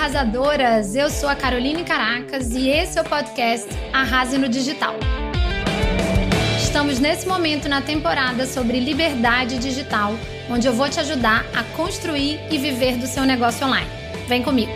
arrasadoras! Eu sou a Caroline Caracas e esse é o podcast Arrase no Digital. Estamos nesse momento na temporada sobre liberdade digital, onde eu vou te ajudar a construir e viver do seu negócio online. Vem comigo!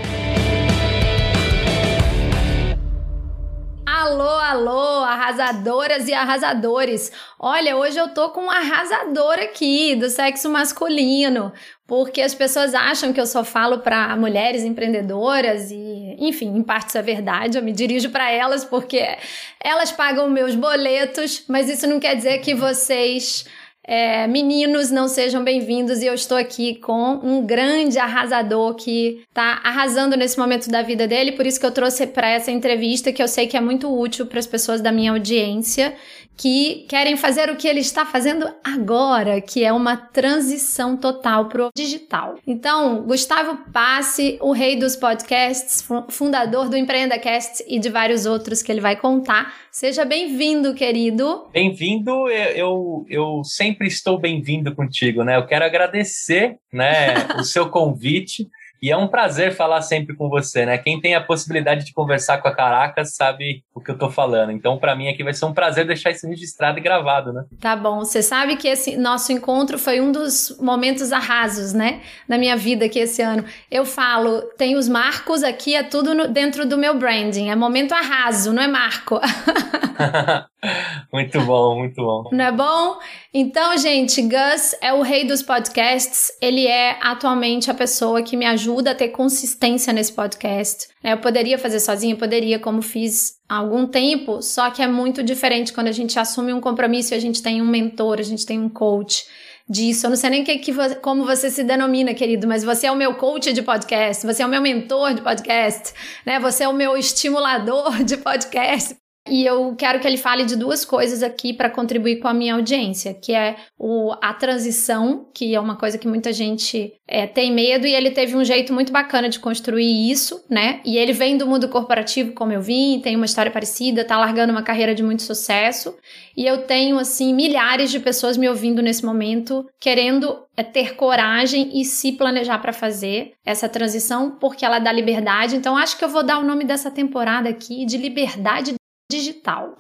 Alô, alô, arrasadoras e arrasadores. Olha, hoje eu tô com um arrasador aqui do sexo masculino, porque as pessoas acham que eu só falo para mulheres empreendedoras e, enfim, em parte isso é verdade, eu me dirijo para elas porque elas pagam meus boletos, mas isso não quer dizer que vocês é, meninos, não sejam bem-vindos e eu estou aqui com um grande arrasador que está arrasando nesse momento da vida dele, por isso que eu trouxe para essa entrevista que eu sei que é muito útil para as pessoas da minha audiência que querem fazer o que ele está fazendo agora, que é uma transição total para o digital. Então, Gustavo Passe, o rei dos podcasts, fundador do EmpreendaCast e de vários outros que ele vai contar. Seja bem-vindo, querido. Bem-vindo, eu, eu sempre estou bem-vindo contigo, né? Eu quero agradecer né, o seu convite. E é um prazer falar sempre com você, né? Quem tem a possibilidade de conversar com a Caracas sabe o que eu tô falando. Então, para mim aqui vai ser um prazer deixar isso registrado e gravado, né? Tá bom. Você sabe que esse nosso encontro foi um dos momentos arrasos, né? Na minha vida aqui esse ano. Eu falo, tem os marcos aqui, é tudo no, dentro do meu branding. É momento arraso, não é marco. muito bom, muito bom. Não é bom? Então, gente, Gus é o rei dos podcasts. Ele é atualmente a pessoa que me ajuda a ter consistência nesse podcast. É, eu poderia fazer sozinha, poderia, como fiz há algum tempo, só que é muito diferente quando a gente assume um compromisso e a gente tem um mentor, a gente tem um coach disso. Eu não sei nem que, que, como você se denomina, querido, mas você é o meu coach de podcast, você é o meu mentor de podcast, né? Você é o meu estimulador de podcast. E eu quero que ele fale de duas coisas aqui para contribuir com a minha audiência, que é o, a transição, que é uma coisa que muita gente é, tem medo, e ele teve um jeito muito bacana de construir isso, né? E ele vem do mundo corporativo, como eu vim, tem uma história parecida, tá largando uma carreira de muito sucesso. E eu tenho, assim, milhares de pessoas me ouvindo nesse momento, querendo é, ter coragem e se planejar para fazer essa transição, porque ela dá liberdade. Então, acho que eu vou dar o nome dessa temporada aqui de liberdade digital.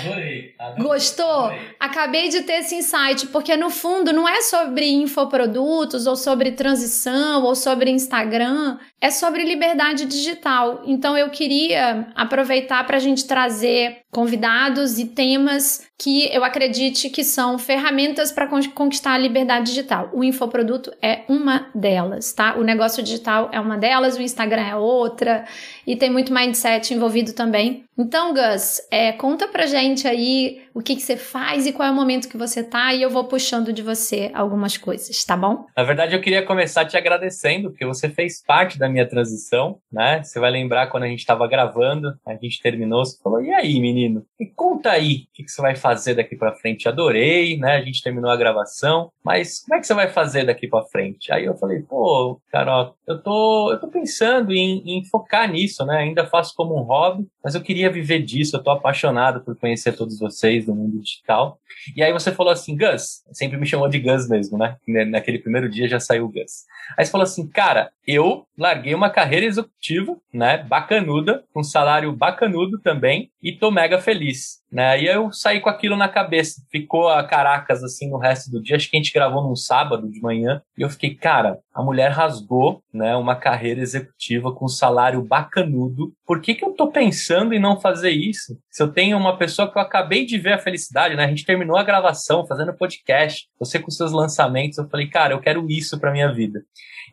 Adorei, adorei. Gostou? Adorei. Acabei de ter esse insight, porque no fundo não é sobre infoprodutos ou sobre transição ou sobre Instagram, é sobre liberdade digital. Então eu queria aproveitar para a gente trazer convidados e temas que eu acredite que são ferramentas para conquistar a liberdade digital. O infoproduto é uma delas, tá? O negócio digital é uma delas, o Instagram é outra, e tem muito mindset envolvido também. Então, Gus, é, conta pra gente aí o que, que você faz e qual é o momento que você tá, e eu vou puxando de você algumas coisas, tá bom? Na verdade, eu queria começar te agradecendo, porque você fez parte da minha transição, né? Você vai lembrar quando a gente estava gravando, a gente terminou, você falou, e aí, menino? Me conta aí o que, que você vai fazer daqui para frente. Adorei, né? A gente terminou a gravação, mas como é que você vai fazer daqui para frente? Aí eu falei, pô, Carol, eu tô, eu tô pensando em, em focar nisso, né? Ainda faço como um hobby, mas eu queria viver disso, eu tô apaixonado por conhecer todos vocês, do mundo digital. E aí você falou assim, Gus, sempre me chamou de Gus mesmo, né? Naquele primeiro dia já saiu o Gus. Aí você falou assim, cara, eu larguei uma carreira executiva, né? Bacanuda, com salário bacanudo também, e tô mega feliz. Né? E eu saí com aquilo na cabeça. Ficou a caracas assim no resto do dia. Acho que a gente gravou num sábado de manhã. E eu fiquei, cara, a mulher rasgou né, uma carreira executiva com salário bacanudo. Por que, que eu tô pensando em não fazer isso? Se eu tenho uma pessoa que eu acabei de ver a felicidade, né? A gente terminou a gravação, fazendo podcast, você com seus lançamentos, eu falei, cara, eu quero isso para minha vida.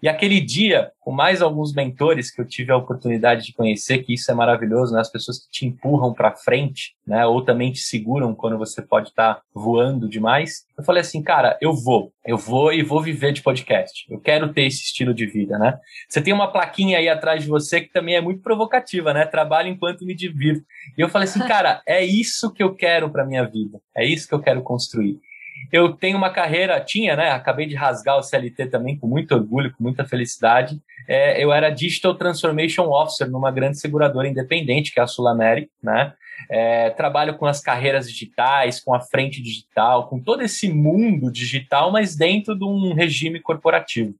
E aquele dia, com mais alguns mentores que eu tive a oportunidade de conhecer, que isso é maravilhoso, né? As pessoas que te empurram para frente, né? Ou também te seguram quando você pode estar tá voando demais. Eu falei assim, cara, eu vou, eu vou e vou viver de podcast. Eu quero ter esse estilo de vida, né? Você tem uma plaquinha aí atrás de você que também é muito provocativa, né? Trabalho enquanto me divirto. E eu falei assim, cara, é isso que eu quero para minha vida. É isso que eu quero construir. Eu tenho uma carreira, tinha, né? Acabei de rasgar o CLT também com muito orgulho, com muita felicidade. É, eu era Digital Transformation Officer numa grande seguradora independente, que é a Sul né? É, trabalho com as carreiras digitais, com a frente digital, com todo esse mundo digital, mas dentro de um regime corporativo.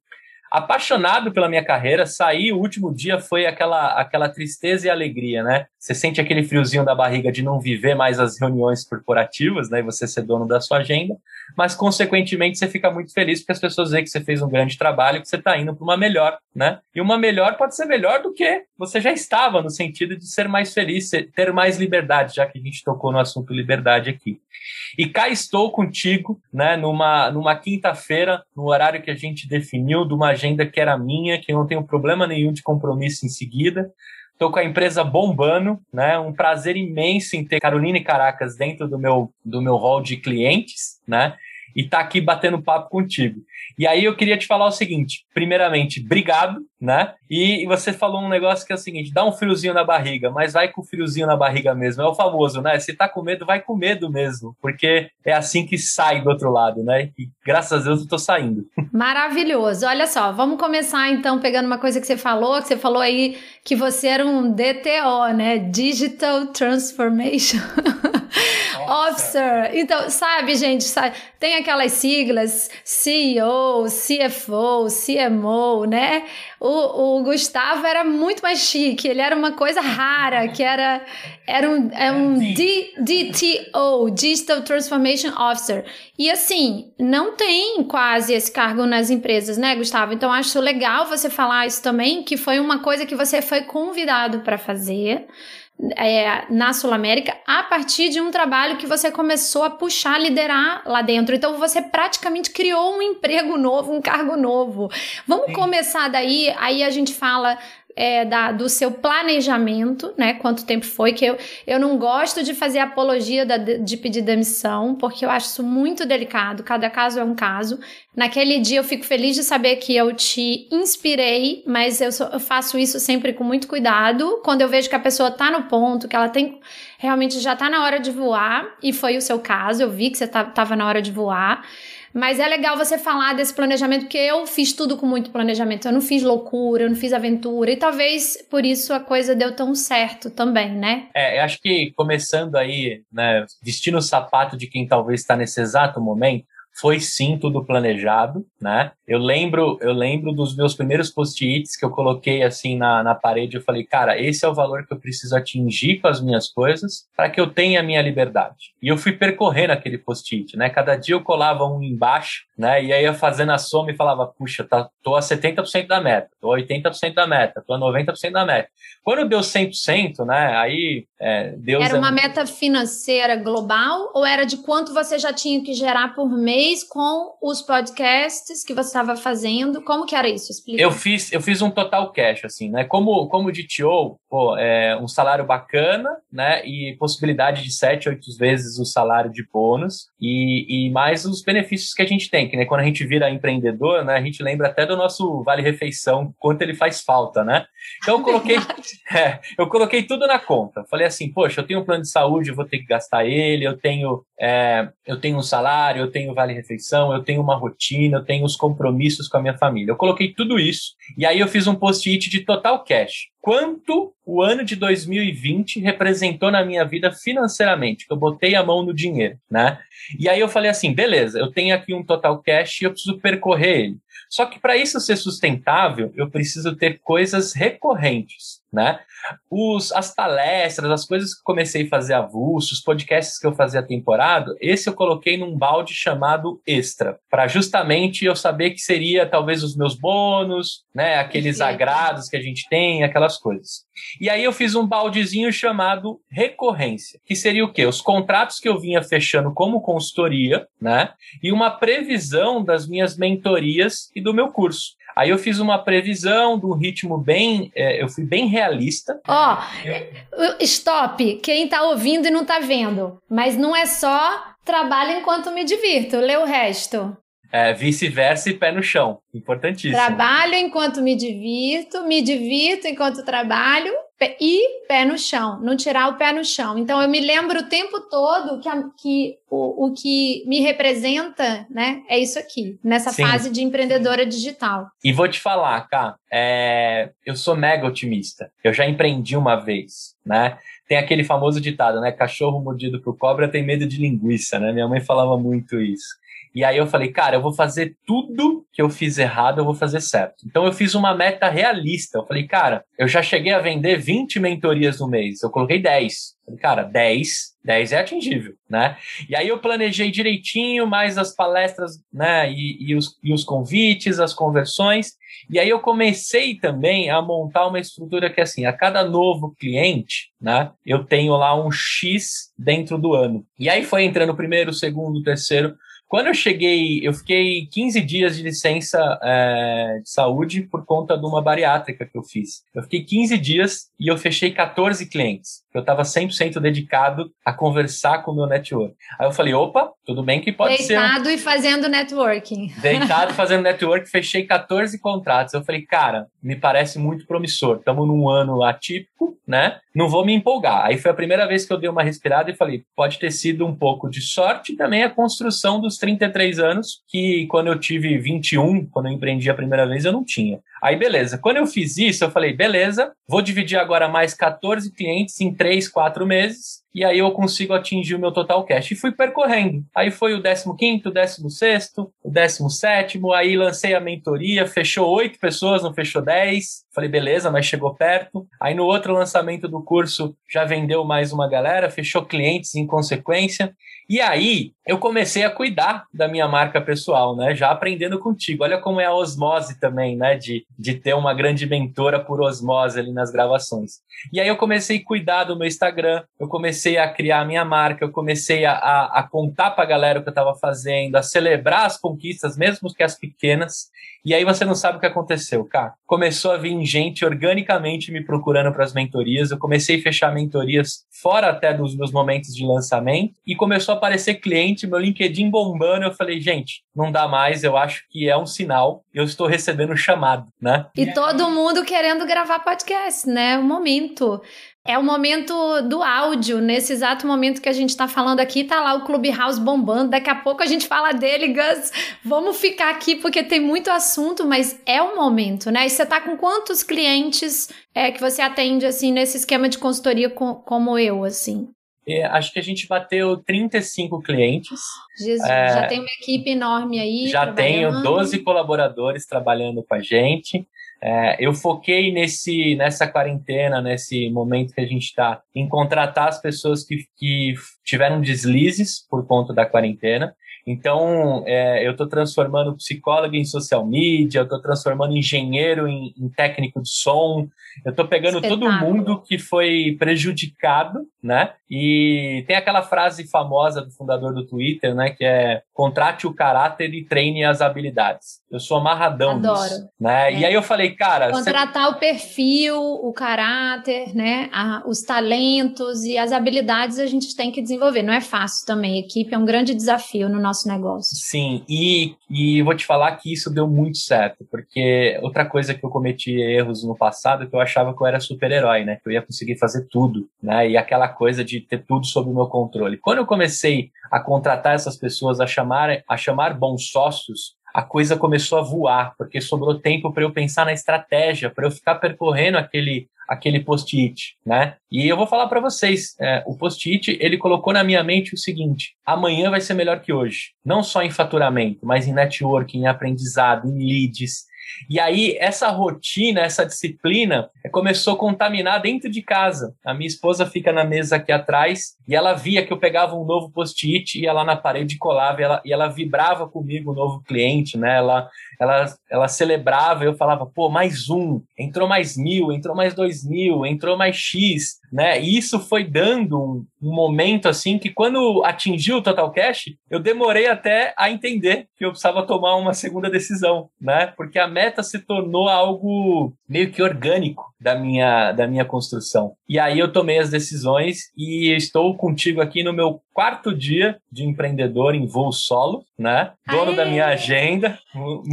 apaixonado pela minha carreira, saí, o último dia foi aquela, aquela tristeza e alegria, né? Você sente aquele friozinho da barriga de não viver mais as reuniões corporativas, né? E você ser dono da sua agenda, mas consequentemente você fica muito feliz porque as pessoas veem que você fez um grande trabalho, que você está indo para uma melhor, né? E uma melhor pode ser melhor do que você já estava, no sentido de ser mais feliz, ter mais liberdade, já que a gente tocou no assunto liberdade aqui. E cá estou contigo, né, numa, numa quinta-feira, no horário que a gente definiu, de uma agenda que era minha, que eu não tenho problema nenhum de compromisso em seguida. Estou com a empresa bombando, né? Um prazer imenso em ter Carolina e Caracas dentro do meu, do meu hall de clientes, né? E tá aqui batendo papo contigo. E aí eu queria te falar o seguinte: primeiramente, obrigado, né? E, você falou um negócio que é o seguinte: dá um friozinho na barriga, mas vai com friozinho na barriga mesmo. É o famoso, né? Se tá com medo, vai com medo mesmo, porque é assim que sai do outro lado, né? E graças a Deus eu tô saindo. Maravilhoso. Olha só, vamos começar então pegando uma coisa que você falou, que você falou aí que você era um DTO, né? Digital Transformation. Officer. Então, sabe, gente, sabe, tem aquelas siglas CEO, CFO, CMO, né? O, o Gustavo era muito mais chique, ele era uma coisa rara, que era, era um, é um D, DTO, Digital Transformation Officer. E assim, não tem quase esse cargo nas empresas, né, Gustavo? Então acho legal você falar isso também, que foi uma coisa que você foi convidado para fazer é, na Sul América a partir de um trabalho que você começou a puxar, liderar lá dentro. Então você praticamente criou um emprego novo, um cargo novo. Vamos Sim. começar daí, aí a gente fala é, da, do seu planejamento, né? Quanto tempo foi, que eu, eu não gosto de fazer apologia da, de pedir demissão, porque eu acho isso muito delicado, cada caso é um caso. Naquele dia eu fico feliz de saber que eu te inspirei, mas eu, sou, eu faço isso sempre com muito cuidado. Quando eu vejo que a pessoa tá no ponto, que ela tem realmente já tá na hora de voar, e foi o seu caso, eu vi que você tá, tava na hora de voar. Mas é legal você falar desse planejamento, porque eu fiz tudo com muito planejamento. Eu não fiz loucura, eu não fiz aventura. E talvez por isso a coisa deu tão certo também, né? É, eu acho que começando aí, né, vestindo o sapato de quem talvez está nesse exato momento, foi sim tudo planejado, né? Eu lembro, eu lembro dos meus primeiros post-its que eu coloquei assim na, na parede. Eu falei, cara, esse é o valor que eu preciso atingir com as minhas coisas para que eu tenha a minha liberdade. E eu fui percorrendo aquele post-it, né? Cada dia eu colava um embaixo, né? E aí eu fazendo a soma e falava, puxa, tá, tô a 70% da meta, tô a 80% da meta, tô a 90% da meta. Quando deu 100%, né? Aí é, Deus era é... uma meta financeira global ou era de quanto você já tinha que gerar por mês com os podcasts que você estava fazendo? Como que era isso? Explica. Eu fiz, eu fiz um total cash, assim, né? Como, como DTO, pô, é um salário bacana, né? E possibilidade de sete, oito vezes o salário de bônus e, e mais os benefícios que a gente tem, que né, quando a gente vira empreendedor, né? A gente lembra até do nosso vale-refeição, quanto ele faz falta, né? Então eu coloquei, é, eu coloquei tudo na conta. Falei assim, poxa, eu tenho um plano de saúde, eu vou ter que gastar ele, eu tenho, é, eu tenho um salário, eu tenho vale-refeição, eu tenho uma rotina, eu tenho os compromissos com a minha família. Eu coloquei tudo isso e aí eu fiz um post-it de total cash. Quanto o ano de 2020 representou na minha vida financeiramente, que eu botei a mão no dinheiro, né? E aí eu falei assim, beleza, eu tenho aqui um total cash e eu preciso percorrer ele. Só que para isso ser sustentável, eu preciso ter coisas recorrentes, né? Os, as palestras, as coisas que comecei a fazer avulso, os podcasts que eu fazia temporada, esse eu coloquei num balde chamado extra, para justamente eu saber que seria talvez os meus bônus, né? Aqueles Sim. agrados que a gente tem, aquelas coisas. E aí eu fiz um baldezinho chamado recorrência, que seria o quê? Os contratos que eu vinha fechando como consultoria, né? E uma previsão das minhas mentorias e do meu curso. Aí eu fiz uma previsão um ritmo bem. É, eu fui bem realista. Ó, oh, stop! Quem tá ouvindo e não tá vendo. Mas não é só trabalho enquanto me divirto. Lê o resto. É, vice-versa e pé no chão. Importantíssimo. Trabalho enquanto me divirto, me divirto enquanto trabalho e pé no chão, não tirar o pé no chão. Então eu me lembro o tempo todo que, a, que o, o que me representa, né, é isso aqui, nessa Sim. fase de empreendedora digital. E vou te falar, cá, é, eu sou mega otimista. Eu já empreendi uma vez, né? Tem aquele famoso ditado, né? Cachorro mordido por cobra tem medo de linguiça, né? Minha mãe falava muito isso. E aí eu falei, cara, eu vou fazer tudo que eu fiz errado, eu vou fazer certo. Então eu fiz uma meta realista. Eu falei, cara, eu já cheguei a vender 20 mentorias no mês. Eu coloquei 10. Falei, cara, 10, 10 é atingível, né? E aí eu planejei direitinho mais as palestras, né? E, e, os, e os convites, as conversões. E aí eu comecei também a montar uma estrutura que assim, a cada novo cliente, né? Eu tenho lá um X dentro do ano. E aí foi entrando o primeiro, o segundo, o terceiro. Quando eu cheguei, eu fiquei 15 dias de licença é, de saúde por conta de uma bariátrica que eu fiz. Eu fiquei 15 dias e eu fechei 14 clientes. Eu estava 100% dedicado a conversar com o meu network. Aí eu falei, opa, tudo bem que pode Deitado ser... Deitado e fazendo networking. Deitado fazendo network, fechei 14 contratos. Eu falei, cara, me parece muito promissor. Estamos num ano atípico, né? Não vou me empolgar. Aí foi a primeira vez que eu dei uma respirada e falei, pode ter sido um pouco de sorte e também a construção dos 33 anos, que quando eu tive 21, quando eu empreendi a primeira vez, eu não tinha. Aí, beleza. Quando eu fiz isso, eu falei, beleza, vou dividir agora mais 14 clientes em 3, 4 meses e aí eu consigo atingir o meu total cash. E fui percorrendo. Aí foi o 15º, o 16º, o 17º, aí lancei a mentoria, fechou oito pessoas, não fechou 10. Falei, beleza, mas chegou perto. Aí no outro lançamento do curso já vendeu mais uma galera, fechou clientes em consequência. E aí eu comecei a cuidar da minha marca pessoal, né? Já aprendendo contigo. Olha como é a osmose também, né? De, de ter uma grande mentora por osmose ali nas gravações. E aí eu comecei a cuidar do meu Instagram, eu comecei a criar a minha marca, eu comecei a, a, a contar pra galera o que eu estava fazendo, a celebrar as conquistas, mesmo que as pequenas. E aí você não sabe o que aconteceu, cara. Começou a vir gente organicamente me procurando para as mentorias. Eu comecei a fechar mentorias fora até dos meus momentos de lançamento e começou a aparecer cliente, meu LinkedIn bombando. Eu falei, gente, não dá mais. Eu acho que é um sinal. Eu estou recebendo chamado, né? E todo mundo querendo gravar podcast, né? O momento. É o momento do áudio. Nesse exato momento que a gente está falando aqui, tá lá o Clubhouse bombando. Daqui a pouco a gente fala dele, Gus. Vamos ficar aqui porque tem muito assunto, mas é o momento, né? E você tá com quantos clientes é, que você atende, assim, nesse esquema de consultoria com, como eu, assim? É, acho que a gente bateu 35 clientes. Jesus, é, já tem uma equipe enorme aí. Já tenho 12 colaboradores trabalhando com a gente. É, eu foquei nesse, nessa quarentena, nesse momento que a gente está, em contratar as pessoas que, que tiveram deslizes por conta da quarentena. Então, é, eu estou transformando psicólogo em social media, eu estou transformando engenheiro em, em, técnico de som, eu estou pegando Espetáculo. todo mundo que foi prejudicado, né? E tem aquela frase famosa do fundador do Twitter, né? Que é contrate o caráter e treine as habilidades. Eu sou amarradão Adoro. Nisso, né? É. E aí eu falei, cara... Contratar você... o perfil, o caráter, né? A, os talentos e as habilidades a gente tem que desenvolver. Não é fácil também. equipe é um grande desafio no nosso negócio. Sim, e, e vou te falar que isso deu muito certo, porque outra coisa que eu cometi erros no passado que eu achava que eu era super-herói, né? Que eu ia conseguir fazer tudo, né? E aquela coisa de ter tudo sob o meu controle. Quando eu comecei a contratar essas pessoas, a chamar, a chamar bons sócios, a coisa começou a voar, porque sobrou tempo para eu pensar na estratégia, para eu ficar percorrendo aquele aquele post-it, né? E eu vou falar para vocês, é, o post-it ele colocou na minha mente o seguinte: amanhã vai ser melhor que hoje, não só em faturamento, mas em networking, em aprendizado, em leads, e aí, essa rotina, essa disciplina começou a contaminar dentro de casa. A minha esposa fica na mesa aqui atrás e ela via que eu pegava um novo post-it, ia lá na parede colava e ela, e ela vibrava comigo, o novo cliente, né? Ela, ela, ela celebrava eu falava, pô, mais um, entrou mais mil, entrou mais dois mil, entrou mais X né? E isso foi dando um, um, momento assim que quando atingiu o total cash, eu demorei até a entender que eu precisava tomar uma segunda decisão, né? Porque a meta se tornou algo meio que orgânico da minha da minha construção. E aí eu tomei as decisões e estou contigo aqui no meu quarto dia de empreendedor em voo solo, né? Dono Aê! da minha agenda.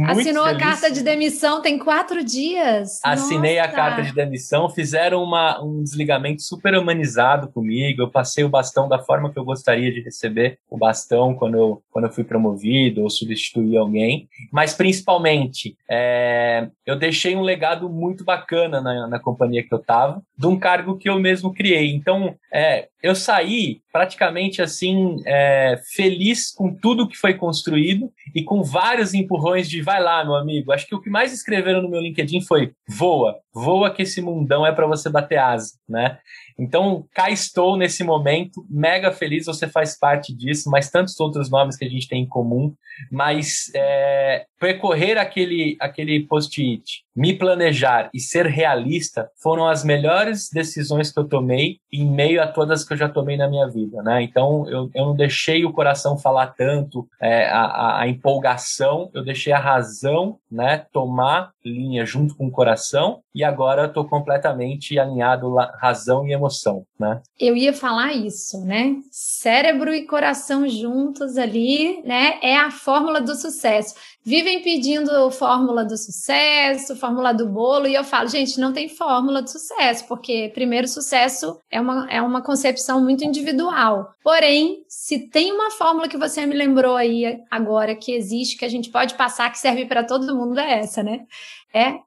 Assinou feliz. a carta de demissão tem quatro dias. Assinei Nossa. a carta de demissão, fizeram uma, um desligamento super humanizado comigo. Eu passei o bastão da forma que eu gostaria de receber o bastão quando eu, quando eu fui promovido ou substituí alguém. Mas principalmente, é, eu deixei um legado muito bacana na, na companhia que eu estava, de um cargo que eu mesmo criei. Então, é, eu saí praticamente assim é, feliz com tudo que foi construído e com vários empurrões de vai lá, meu amigo. Acho que o que mais escreveram no meu LinkedIn foi voa, voa que esse mundão é para você bater asa, né? Então, cá estou nesse momento, mega feliz, você faz parte disso, mas tantos outros nomes que a gente tem em comum, mas é, percorrer aquele, aquele post-it, me planejar e ser realista foram as melhores decisões que eu tomei em meio a todas que eu já tomei na minha vida, né? Então, eu, eu não deixei o coração falar tanto, é, a, a empolgação, eu deixei a razão, né, tomar linha junto com o coração e agora tô completamente alinhado razão e emoção, né? Eu ia falar isso, né? Cérebro e coração juntos ali, né? É a fórmula do sucesso. Vivem pedindo fórmula do sucesso, fórmula do bolo, e eu falo, gente, não tem fórmula do sucesso, porque primeiro sucesso é uma, é uma concepção muito individual. Porém, se tem uma fórmula que você me lembrou aí agora que existe, que a gente pode passar, que serve para todo mundo, é essa, né? é,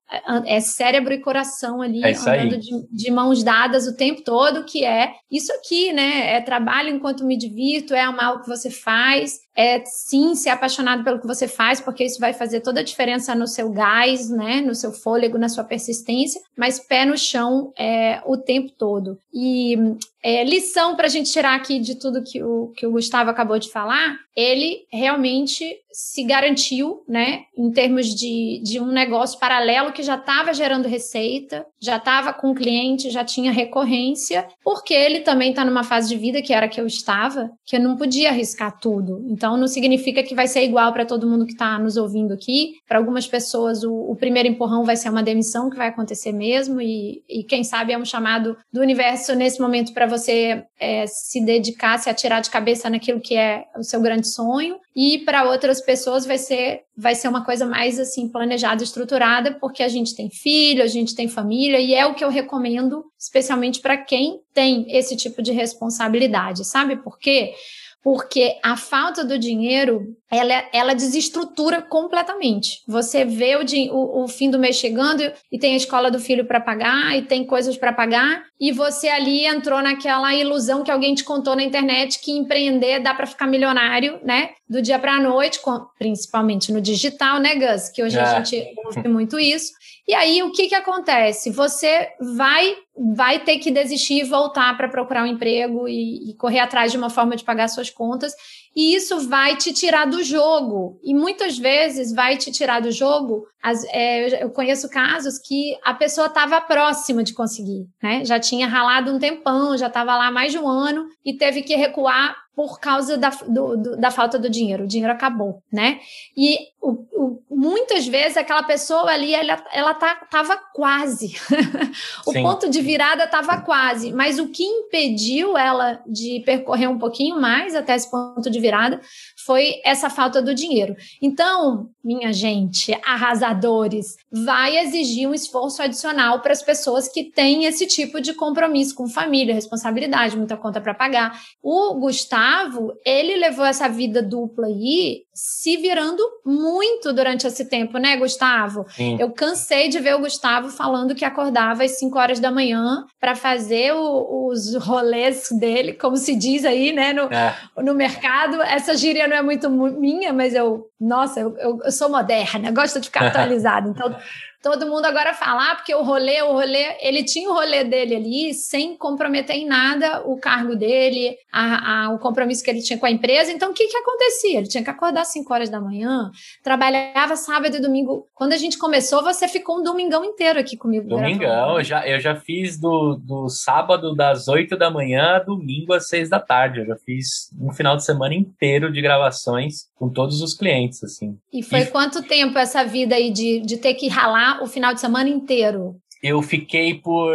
é cérebro e coração ali é andando de, de, mãos dadas o tempo todo, que é isso aqui, né? É trabalho enquanto me divirto, é amar o que você faz, é sim ser apaixonado pelo que você faz, porque isso vai fazer toda a diferença no seu gás, né? No seu fôlego, na sua persistência, mas pé no chão é, o tempo todo. E é, lição para a gente tirar aqui de tudo que o, que o Gustavo acabou de falar, ele realmente se garantiu, né, em termos de, de um negócio paralelo que já estava gerando receita, já estava com cliente, já tinha recorrência, porque ele também está numa fase de vida que era que eu estava, que eu não podia arriscar tudo. Então, não significa que vai ser igual para todo mundo que está nos ouvindo aqui. Para algumas pessoas, o, o, primeiro empurrão vai ser uma demissão que vai acontecer mesmo, e, e quem sabe é um chamado do universo nesse momento para você é, se dedicar, se atirar de cabeça naquilo que é o seu grande sonho. E para outras pessoas vai ser, vai ser uma coisa mais assim planejada, estruturada, porque a gente tem filho, a gente tem família, e é o que eu recomendo, especialmente para quem tem esse tipo de responsabilidade. Sabe por quê? Porque a falta do dinheiro ela, ela desestrutura completamente. Você vê o, o, o fim do mês chegando e tem a escola do filho para pagar e tem coisas para pagar e você ali entrou naquela ilusão que alguém te contou na internet que empreender dá para ficar milionário, né? Do dia para a noite, principalmente no digital, né, Gus? Que hoje é. a gente ouve muito isso. E aí, o que, que acontece? Você vai vai ter que desistir e voltar para procurar um emprego e, e, correr atrás de uma forma de pagar suas contas. E isso vai te tirar do jogo. E muitas vezes vai te tirar do jogo. As, é, eu conheço casos que a pessoa estava próxima de conseguir, né? Já tinha ralado um tempão, já estava lá mais de um ano e teve que recuar por causa da, do, do, da falta do dinheiro. O dinheiro acabou, né? E o, o, muitas vezes aquela pessoa ali, ela, ela tá, tava quase. o Sim. ponto de virada estava quase. Mas o que impediu ela de percorrer um pouquinho mais até esse ponto de virada foi essa falta do dinheiro. Então, minha gente, arrasadores, vai exigir um esforço adicional para as pessoas que têm esse tipo de compromisso com família, responsabilidade, muita conta para pagar. O Gustavo, ele levou essa vida dupla aí se virando muito durante esse tempo, né, Gustavo? Sim. Eu cansei de ver o Gustavo falando que acordava às 5 horas da manhã para fazer o, os rolês dele, como se diz aí, né, no, é. no mercado. Essa gíria não é muito minha, mas eu, nossa, eu, eu sou moderna, gosto de ficar atualizada. Então, todo mundo agora fala, ah, porque o rolê, o rolê, ele tinha o rolê dele ali, sem comprometer em nada o cargo dele, a, a, o compromisso que ele tinha com a empresa. Então, o que que acontecia? Ele tinha que acordar às 5 horas da manhã, trabalhava sábado e domingo. Quando a gente começou, você ficou um domingão inteiro aqui comigo. Domingão, eu já, eu já fiz do, do sábado das 8 da manhã domingo às 6 da tarde. Eu já fiz um final de semana inteiro de gravações com todos os clientes, assim. E foi e... quanto tempo essa vida aí de, de ter que ralar o final de semana inteiro? Eu fiquei por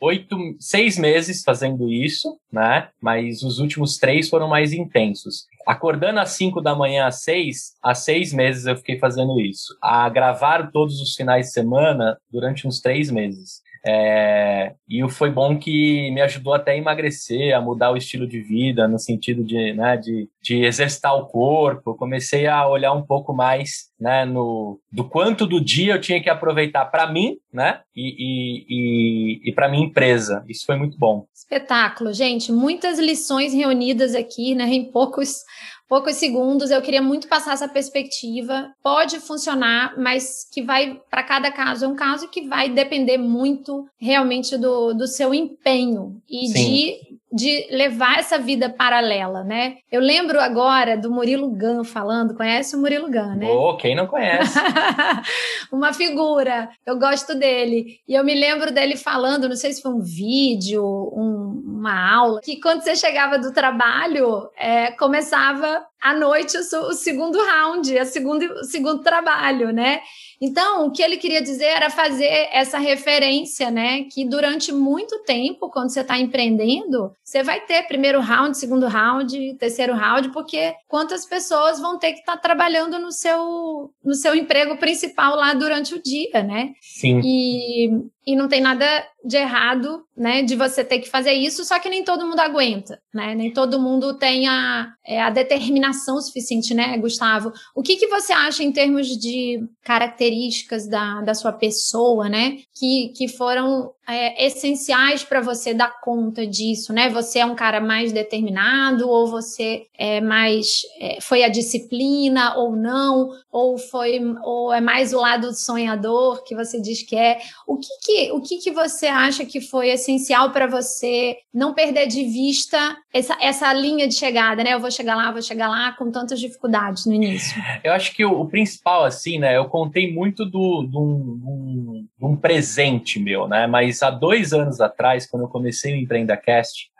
oito, seis meses fazendo isso, né? Mas os últimos três foram mais intensos. Acordando às cinco da manhã às seis, há seis meses eu fiquei fazendo isso. A gravar todos os finais de semana durante uns três meses. É, e foi bom que me ajudou até a emagrecer, a mudar o estilo de vida, no sentido de, né, de, de exercitar o corpo. Eu comecei a olhar um pouco mais né, no, do quanto do dia eu tinha que aproveitar para mim né? E, e, e, e para minha empresa. Isso foi muito bom. Espetáculo, gente. Muitas lições reunidas aqui, né? Em poucos poucos segundos, eu queria muito passar essa perspectiva. Pode funcionar, mas que vai, para cada caso, é um caso que vai depender muito realmente do, do seu empenho e Sim. de de levar essa vida paralela, né? Eu lembro agora do Murilo Gun falando, conhece o Murilo Gun, né? Oh, quem não conhece? Uma figura, eu gosto dele. E eu me lembro dele falando, não sei se foi um vídeo, um, uma aula, que quando você chegava do trabalho, é, começava à noite o, o segundo round, a segundo, o segundo trabalho, né? Então, o que ele queria dizer era fazer essa referência, né? Que durante muito tempo, quando você está empreendendo, você vai ter primeiro round, segundo round, terceiro round, porque quantas pessoas vão ter que estar tá trabalhando no seu, no seu emprego principal lá durante o dia, né? Sim. E, e não tem nada de errado, né, de você ter que fazer isso, só que nem todo mundo aguenta, né? Nem todo mundo tem a, é, a determinação suficiente, né, Gustavo? O que, que você acha em termos de características da, da sua pessoa, né, que, que foram é, essenciais para você dar conta disso, né? Você é um cara mais determinado ou você é mais é, foi a disciplina ou não ou foi ou é mais o lado sonhador que você diz que é? O que que o que que você acha que foi essencial para você não perder de vista essa, essa linha de chegada, né? Eu vou chegar lá, vou chegar lá com tantas dificuldades no início. Eu acho que o, o principal assim, né? Eu contei muito do, do um, um presente meu, né? Mas há dois anos atrás, quando eu comecei o EmpreendaCast,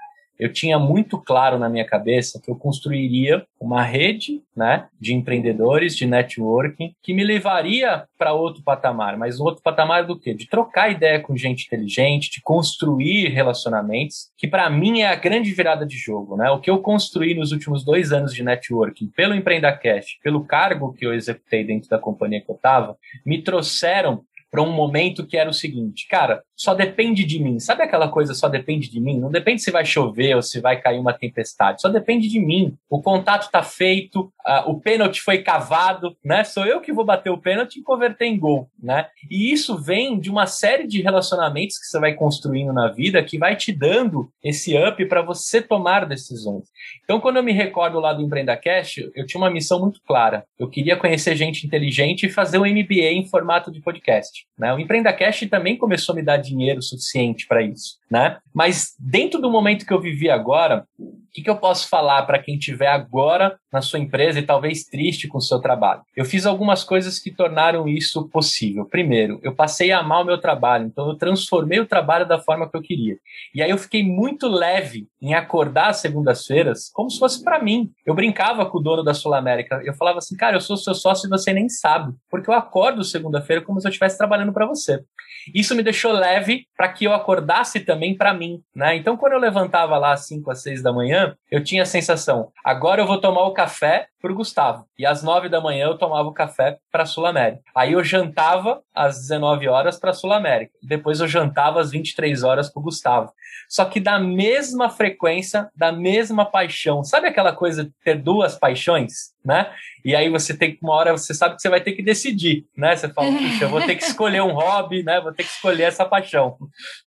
eu tinha muito claro na minha cabeça que eu construiria uma rede né, de empreendedores, de networking, que me levaria para outro patamar. Mas outro patamar do quê? De trocar ideia com gente inteligente, de construir relacionamentos, que para mim é a grande virada de jogo. Né? O que eu construí nos últimos dois anos de networking, pelo EmpreendaCast, pelo cargo que eu executei dentro da companhia que eu estava, me trouxeram para um momento que era o seguinte, cara, só depende de mim. Sabe aquela coisa só depende de mim? Não depende se vai chover ou se vai cair uma tempestade. Só depende de mim. O contato está feito, uh, o pênalti foi cavado, né? Sou eu que vou bater o pênalti e converter em gol, né? E isso vem de uma série de relacionamentos que você vai construindo na vida que vai te dando esse up para você tomar decisões. Então, quando eu me recordo lá do Empreenda Cash, eu tinha uma missão muito clara. Eu queria conhecer gente inteligente e fazer um MBA em formato de podcast. Né? O Empreenda Cash também começou a me dar dinheiro suficiente para isso. Né? Mas dentro do momento que eu vivi agora, o que, que eu posso falar para quem estiver agora na sua empresa e talvez triste com o seu trabalho? Eu fiz algumas coisas que tornaram isso possível. Primeiro, eu passei a amar o meu trabalho, então eu transformei o trabalho da forma que eu queria. E aí eu fiquei muito leve em acordar segundas-feiras como se fosse para mim. Eu brincava com o dono da Sul América. Eu falava assim, cara, eu sou seu sócio e você nem sabe, porque eu acordo segunda-feira como se eu estivesse trabalhando para você. Isso me deixou leve para que eu acordasse também para mim, né? Então, quando eu levantava lá às 5 às 6 da manhã, eu tinha a sensação, agora eu vou tomar o café pro Gustavo. E às 9 da manhã eu tomava o café para Sul América. Aí eu jantava às 19 horas para Sul América. Depois eu jantava às 23 horas pro Gustavo. Só que da mesma frequência, da mesma paixão. Sabe aquela coisa de ter duas paixões, né? E aí você tem que, uma hora, você sabe que você vai ter que decidir, né? Você fala, puxa, eu vou ter que escolher um hobby, né? Vou ter que escolher essa paixão.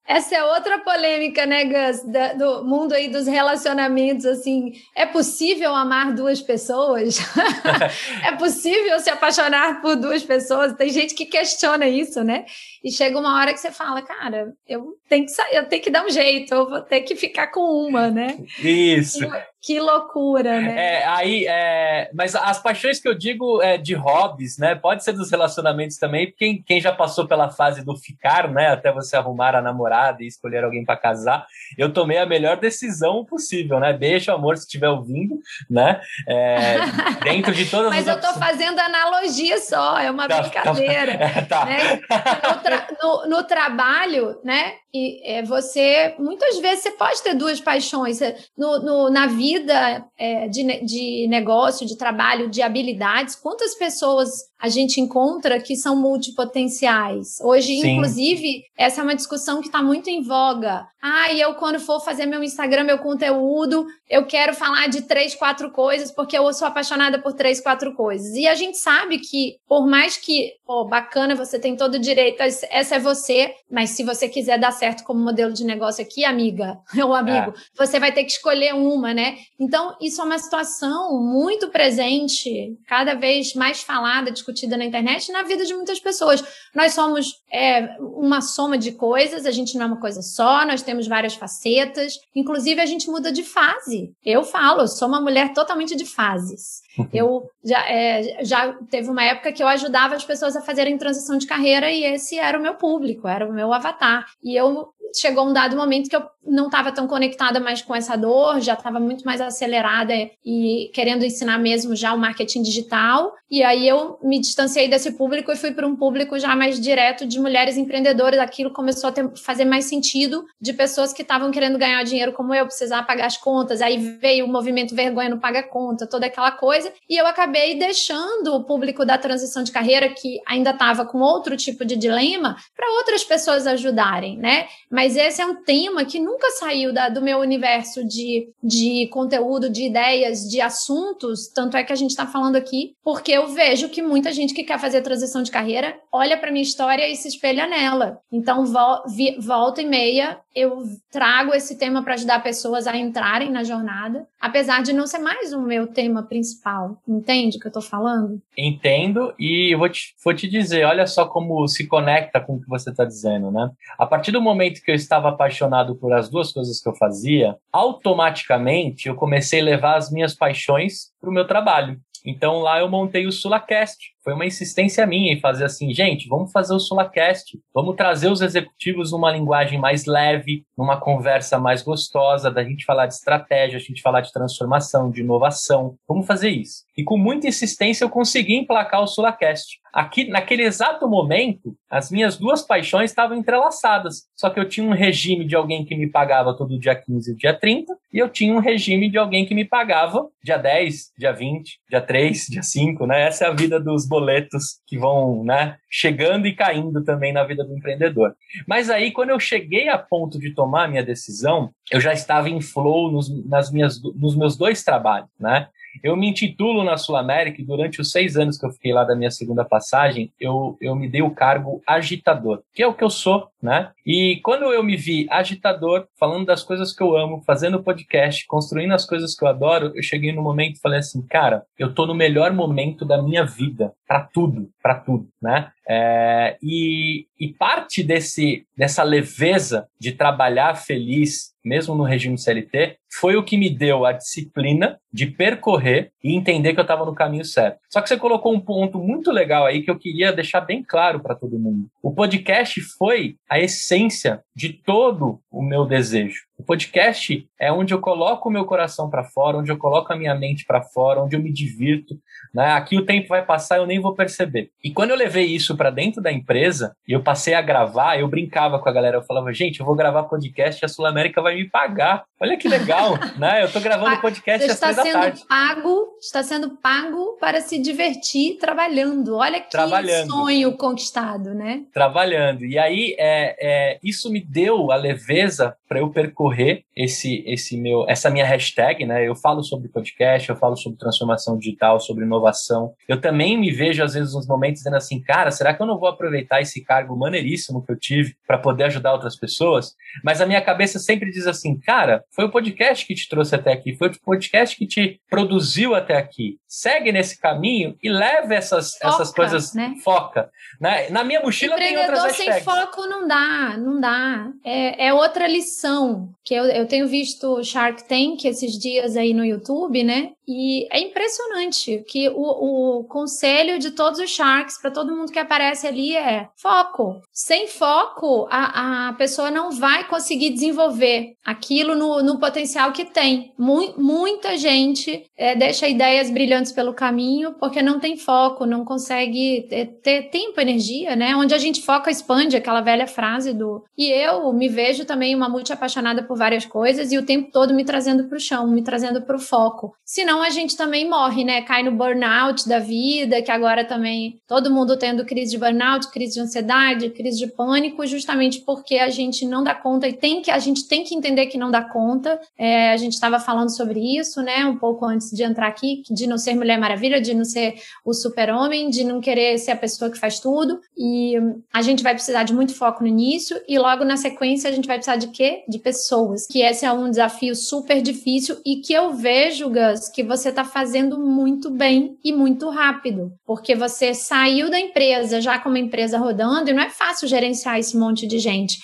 Essa é outra polêmica, né, Gus? Da, do mundo aí dos relacionamentos, assim. É possível amar duas pessoas? é possível se apaixonar por duas pessoas? Tem gente que questiona isso, né? E chega uma hora que você fala, cara, eu tenho que sair, eu tenho que dar um jeito, eu vou ter que ficar com uma, né? Isso. Que loucura, né? É, aí, é, mas as paixões que eu digo é de hobbies, né? Pode ser dos relacionamentos também, quem, quem já passou pela fase do ficar, né? Até você arrumar a namorada e escolher alguém para casar, eu tomei a melhor decisão possível, né? Beijo, amor, se estiver ouvindo, né? É, dentro de todas Mas as eu tô fazendo analogia só, é uma tá, brincadeira. Tá, tá. Né? No, tra no, no, trabalho, né? E é, você, muitas vezes, você pode ter duas paixões. No, no na vida é, de, de negócio, de trabalho, de habilidades, quantas pessoas a gente encontra que são multipotenciais. Hoje, Sim. inclusive, essa é uma discussão que está muito em voga. Ah, e eu, quando for fazer meu Instagram, meu conteúdo, eu quero falar de três, quatro coisas, porque eu sou apaixonada por três, quatro coisas. E a gente sabe que, por mais que, pô, bacana, você tem todo o direito, essa é você, mas se você quiser dar certo como modelo de negócio aqui, amiga ou amigo, é. você vai ter que escolher uma, né? Então, isso é uma situação muito presente, cada vez mais falada, discutida na internet, na vida de muitas pessoas. Nós somos é, uma soma de coisas, a gente não é uma coisa só, nós temos várias facetas, inclusive a gente muda de fase. Eu falo, eu sou uma mulher totalmente de fases. Uhum. Eu já, é, já teve uma época que eu ajudava as pessoas a fazerem transição de carreira e esse era o meu público, era o meu avatar. E eu chegou um dado momento que eu não estava tão conectada mais com essa dor, já estava muito mais acelerada e querendo ensinar mesmo já o marketing digital. E aí eu me distanciei desse público e fui para um público já mais direto de mulheres empreendedoras. Aquilo começou a ter, fazer mais sentido de pessoas que estavam querendo ganhar dinheiro como eu, precisar pagar as contas. Aí veio o movimento vergonha não paga conta, toda aquela coisa. E eu acabei deixando o público da transição de carreira que ainda estava com outro tipo de dilema para outras pessoas ajudarem, né? Mas esse é um tema que nunca saiu da, do meu universo de, de conteúdo, de ideias, de assuntos. Tanto é que a gente está falando aqui, porque eu vejo que muita gente que quer fazer transição de carreira olha para minha história e se espelha nela. Então, vol, vi, volta e meia, eu trago esse tema para ajudar pessoas a entrarem na jornada, apesar de não ser mais o meu tema principal. Entende o que eu estou falando? Entendo, e vou te, vou te dizer, olha só como se conecta com o que você está dizendo, né? A partir do momento que eu estava apaixonado por as duas coisas que eu fazia, automaticamente eu comecei a levar as minhas paixões para o meu trabalho. Então lá eu montei o SulaCast. Foi uma insistência minha em fazer assim, gente, vamos fazer o SulaCast. Vamos trazer os executivos numa linguagem mais leve, numa conversa mais gostosa, da gente falar de estratégia, a gente falar de transformação, de inovação. Vamos fazer isso. E com muita insistência eu consegui emplacar o SulaCast. Aqui, naquele exato momento, as minhas duas paixões estavam entrelaçadas. Só que eu tinha um regime de alguém que me pagava todo dia 15 e dia 30, e eu tinha um regime de alguém que me pagava dia 10, dia 20, dia 3, dia 5, né? Essa é a vida dos boletos que vão, né, chegando e caindo também na vida do empreendedor. Mas aí, quando eu cheguei a ponto de tomar a minha decisão, eu já estava em flow nos, nas minhas, nos meus dois trabalhos, né? Eu me intitulo na Sul América e durante os seis anos que eu fiquei lá da minha segunda passagem, eu, eu me dei o cargo agitador, que é o que eu sou, né? E quando eu me vi agitador, falando das coisas que eu amo, fazendo podcast, construindo as coisas que eu adoro, eu cheguei no momento e falei assim, cara, eu tô no melhor momento da minha vida, para tudo, para tudo, né? É, e, e parte desse, dessa leveza de trabalhar feliz, mesmo no regime CLT, foi o que me deu a disciplina de percorrer e entender que eu estava no caminho certo. Só que você colocou um ponto muito legal aí que eu queria deixar bem claro para todo mundo. O podcast foi a essência de todo o meu desejo. O podcast é onde eu coloco o meu coração para fora, onde eu coloco a minha mente para fora, onde eu me divirto. Né? Aqui o tempo vai passar, eu nem vou perceber. E quando eu levei isso para dentro da empresa e eu passei a gravar, eu brincava com a galera, eu falava, gente, eu vou gravar podcast e a Sul América vai me pagar. Olha que legal, né? Eu tô gravando podcast às três da tarde. Pago, está sendo pago para se divertir trabalhando. Olha que trabalhando. sonho conquistado, né? Trabalhando. E aí, é, é, isso me deu a leveza para eu percorrer esse, esse meu, essa minha hashtag, né? Eu falo sobre podcast, eu falo sobre transformação digital, sobre inovação. Eu também me vejo às vezes nos momentos dizendo assim, cara, será que eu não vou aproveitar esse cargo maneiríssimo que eu tive para poder ajudar outras pessoas? Mas a minha cabeça sempre diz assim, cara, foi o podcast que te trouxe até aqui, foi o podcast que te produziu até aqui. Segue nesse caminho e leve essas, foca, essas coisas, né? foca. Né? Na minha mochila tem outras hashtags. sem foco não dá, não dá. É, é outra lição que eu, eu tenho visto Shark Tank esses dias aí no YouTube, né? E é impressionante que o, o conselho de todos os Sharks, para todo mundo que aparece ali, é foco. Sem foco, a, a pessoa não vai conseguir desenvolver aquilo no, no potencial que tem. Mu muita gente é, deixa ideias brilhantes pelo caminho porque não tem foco, não consegue ter, ter tempo, energia, né? Onde a gente foca, expande aquela velha frase do. E eu me vejo também uma multi apaixonada por várias coisas e o tempo todo me trazendo para o chão, me trazendo para o foco. Se não senão a gente também morre, né? Cai no burnout da vida, que agora também todo mundo tendo crise de burnout, crise de ansiedade, crise de pânico, justamente porque a gente não dá conta e tem que a gente tem que entender que não dá conta. É, a gente estava falando sobre isso, né? Um pouco antes de entrar aqui, de não ser Mulher Maravilha, de não ser o super-homem, de não querer ser a pessoa que faz tudo. E a gente vai precisar de muito foco no início e logo na sequência a gente vai precisar de quê? De pessoas. Que esse é um desafio super difícil e que eu vejo, Gus, que você está fazendo muito bem e muito rápido. Porque você saiu da empresa já com uma empresa rodando e não é fácil gerenciar esse monte de gente.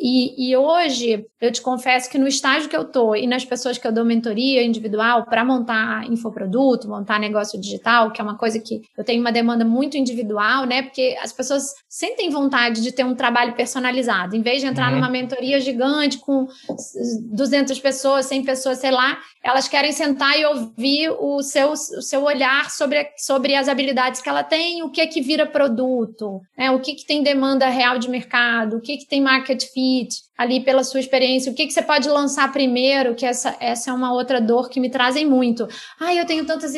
E, e, hoje, eu te confesso que no estágio que eu tô e nas pessoas que eu dou mentoria individual para montar infoproduto, montar negócio digital, que é uma coisa que eu tenho uma demanda muito individual, né? Porque as pessoas sentem vontade de ter um trabalho personalizado. Em vez de entrar uhum. numa mentoria gigante com 200 pessoas, 100 pessoas, sei lá, elas querem sentar e ouvir o seu, o seu olhar sobre, sobre as habilidades que ela tem, o que é que vira produto, né? o que, que tem demanda real de mercado, o que, que tem market fit, ali pela sua experiência, o que, que você pode lançar primeiro, que essa, essa é uma outra dor que me trazem muito. Ai, eu tenho tantas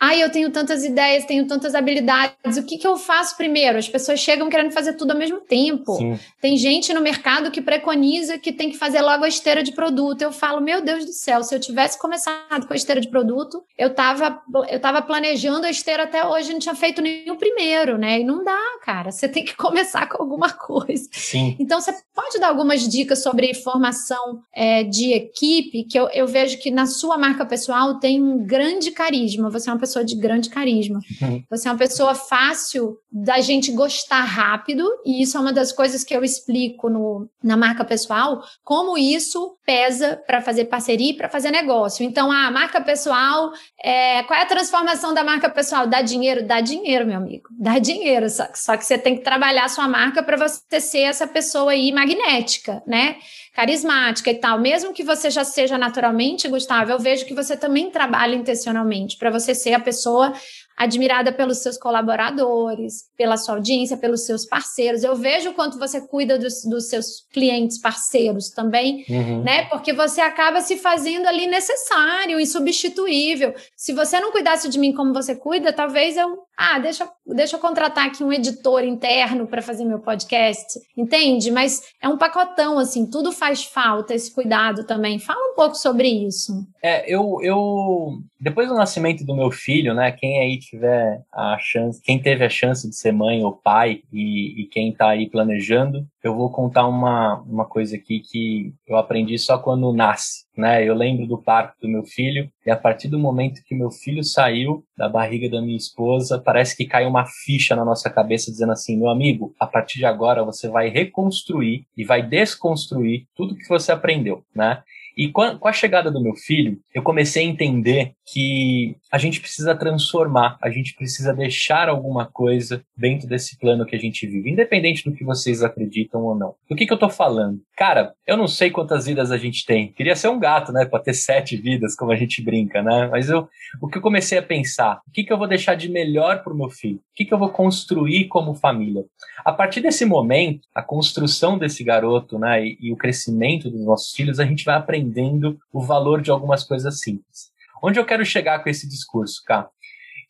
Ai, eu tenho tantas ideias, tenho tantas habilidades. O que, que eu faço primeiro? As pessoas chegam querendo fazer tudo ao mesmo tempo. Sim. Tem gente no mercado que preconiza que tem que fazer logo a esteira de produto. Eu falo, meu Deus do céu, se eu tivesse começado com a esteira de produto, eu estava eu tava planejando a esteira até hoje, não tinha feito nenhum primeiro, né? E não dá, cara. Você tem que começar com alguma coisa. Sim. Então, você pode dar algumas dicas sobre formação é, de equipe, que eu, eu vejo que na sua marca pessoal tem um grande carisma. Você é uma pessoa pessoa de grande carisma. Uhum. Você é uma pessoa fácil da gente gostar rápido, e isso é uma das coisas que eu explico no, na marca pessoal, como isso pesa para fazer parceria e para fazer negócio. Então, a marca pessoal, é, qual é a transformação da marca pessoal? Dá dinheiro? Dá dinheiro, meu amigo. Dá dinheiro, só, só que você tem que trabalhar a sua marca para você ser essa pessoa aí magnética, né? Carismática e tal, mesmo que você já seja naturalmente, Gustavo, eu vejo que você também trabalha intencionalmente para você ser a pessoa admirada pelos seus colaboradores, pela sua audiência, pelos seus parceiros. Eu vejo o quanto você cuida dos, dos seus clientes parceiros também, uhum. né? Porque você acaba se fazendo ali necessário, insubstituível. Se você não cuidasse de mim como você cuida, talvez eu, ah, deixa, deixa eu contratar aqui um editor interno para fazer meu podcast, entende? Mas é um pacotão assim, tudo faz falta esse cuidado também. Fala um pouco sobre isso. É, eu, eu depois do nascimento do meu filho, né? Quem aí tiver a chance, quem teve a chance de ser mãe ou pai e, e quem está aí planejando, eu vou contar uma, uma coisa aqui que eu aprendi só quando nasce, né? Eu lembro do parto do meu filho e a partir do momento que meu filho saiu da barriga da minha esposa, parece que caiu uma ficha na nossa cabeça dizendo assim, meu amigo, a partir de agora você vai reconstruir e vai desconstruir tudo que você aprendeu, né? E com a, chegada do meu filho, eu comecei a entender que a gente precisa transformar, a gente precisa deixar alguma coisa dentro desse plano que a gente vive, independente do que vocês acreditam ou não. Do que, que eu tô falando? Cara, eu não sei quantas vidas a gente tem. Queria ser um gato, né? Pra ter sete vidas, como a gente brinca, né? Mas eu, o que eu comecei a pensar, o que, que eu vou deixar de melhor pro meu filho? O que, que eu vou construir como família? A partir desse momento, a construção desse garoto, né? E, e o crescimento dos nossos filhos, a gente vai aprender entendendo o valor de algumas coisas simples. Onde eu quero chegar com esse discurso, cá?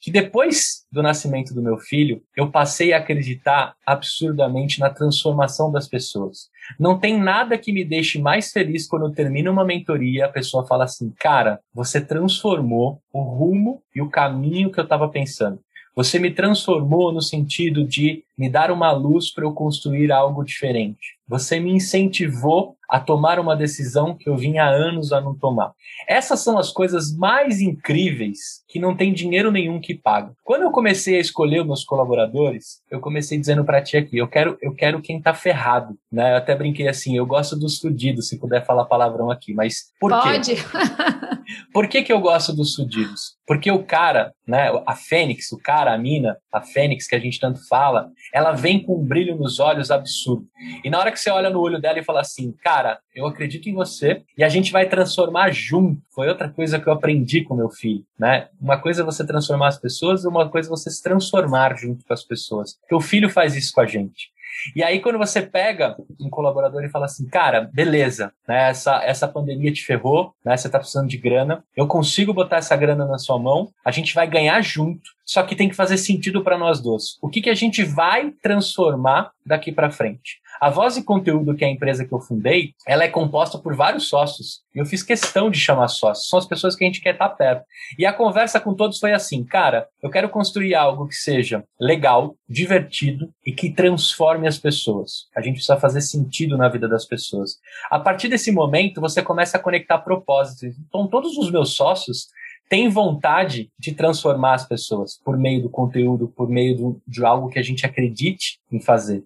Que depois do nascimento do meu filho, eu passei a acreditar absurdamente na transformação das pessoas. Não tem nada que me deixe mais feliz quando eu termino uma mentoria a pessoa fala assim: Cara, você transformou o rumo e o caminho que eu estava pensando. Você me transformou no sentido de me dar uma luz para eu construir algo diferente. Você me incentivou a tomar uma decisão que eu vinha há anos a não tomar. Essas são as coisas mais incríveis que não tem dinheiro nenhum que paga. Quando eu comecei a escolher os meus colaboradores, eu comecei dizendo para ti aqui, eu quero, eu quero quem tá ferrado, né? Eu até brinquei assim, eu gosto dos fudidos, se puder falar palavrão aqui, mas por Pode. quê? por que que eu gosto dos fudidos? Porque o cara, né, a Fênix, o cara, a mina, a Fênix que a gente tanto fala, ela vem com um brilho nos olhos absurdo. E na hora que você olha no olho dela e fala assim, cara, eu acredito em você e a gente vai transformar junto. Foi outra coisa que eu aprendi com meu filho, né? Uma coisa é você transformar as pessoas uma coisa é você se transformar junto com as pessoas. Porque o filho faz isso com a gente. E aí, quando você pega um colaborador e fala assim, cara, beleza, né, essa, essa pandemia te ferrou, né, você está precisando de grana, eu consigo botar essa grana na sua mão, a gente vai ganhar junto, só que tem que fazer sentido para nós dois. O que, que a gente vai transformar daqui para frente? A Voz e Conteúdo, que é a empresa que eu fundei, ela é composta por vários sócios. E eu fiz questão de chamar sócios. São as pessoas que a gente quer estar perto. E a conversa com todos foi assim, cara, eu quero construir algo que seja legal, divertido e que transforme as pessoas. A gente precisa fazer sentido na vida das pessoas. A partir desse momento, você começa a conectar propósitos. Então, todos os meus sócios tem vontade de transformar as pessoas por meio do conteúdo, por meio do, de algo que a gente acredite em fazer.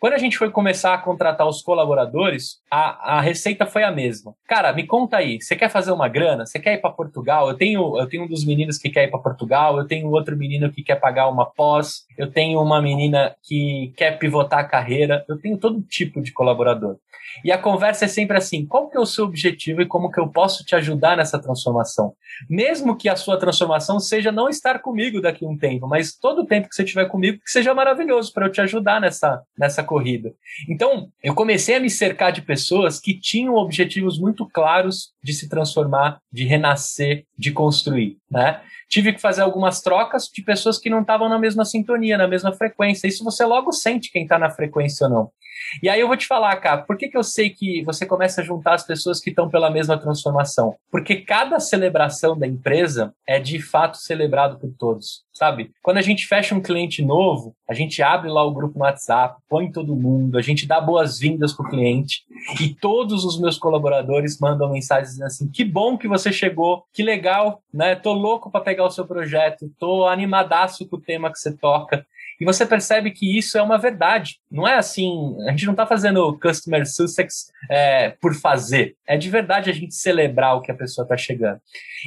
Quando a gente foi começar a contratar os colaboradores, a, a receita foi a mesma. Cara, me conta aí, você quer fazer uma grana? Você quer ir para Portugal? Eu tenho, eu tenho um dos meninos que quer ir para Portugal, eu tenho outro menino que quer pagar uma pós, eu tenho uma menina que quer pivotar a carreira, eu tenho todo tipo de colaborador. E a conversa é sempre assim: qual que é o seu objetivo e como que eu posso te ajudar nessa transformação? Mesmo que a sua transformação seja não estar comigo daqui a um tempo, mas todo o tempo que você estiver comigo, que seja maravilhoso para eu te ajudar nessa, nessa corrida. Então, eu comecei a me cercar de pessoas que tinham objetivos muito claros de se transformar, de renascer, de construir, né? Tive que fazer algumas trocas de pessoas que não estavam na mesma sintonia, na mesma frequência. Isso você logo sente quem está na frequência ou não. E aí eu vou te falar, cara, por que, que eu sei que você começa a juntar as pessoas que estão pela mesma transformação? Porque cada celebração da empresa é de fato celebrado por todos, sabe? Quando a gente fecha um cliente novo, a gente abre lá o grupo no WhatsApp, põe todo mundo, a gente dá boas-vindas pro cliente e todos os meus colaboradores mandam mensagens dizendo assim: "Que bom que você chegou, que legal, né? Tô louco para pegar o seu projeto, tô animadaço com o tema que você toca". E você percebe que isso é uma verdade. Não é assim, a gente não está fazendo customer success é, por fazer. É de verdade a gente celebrar o que a pessoa está chegando.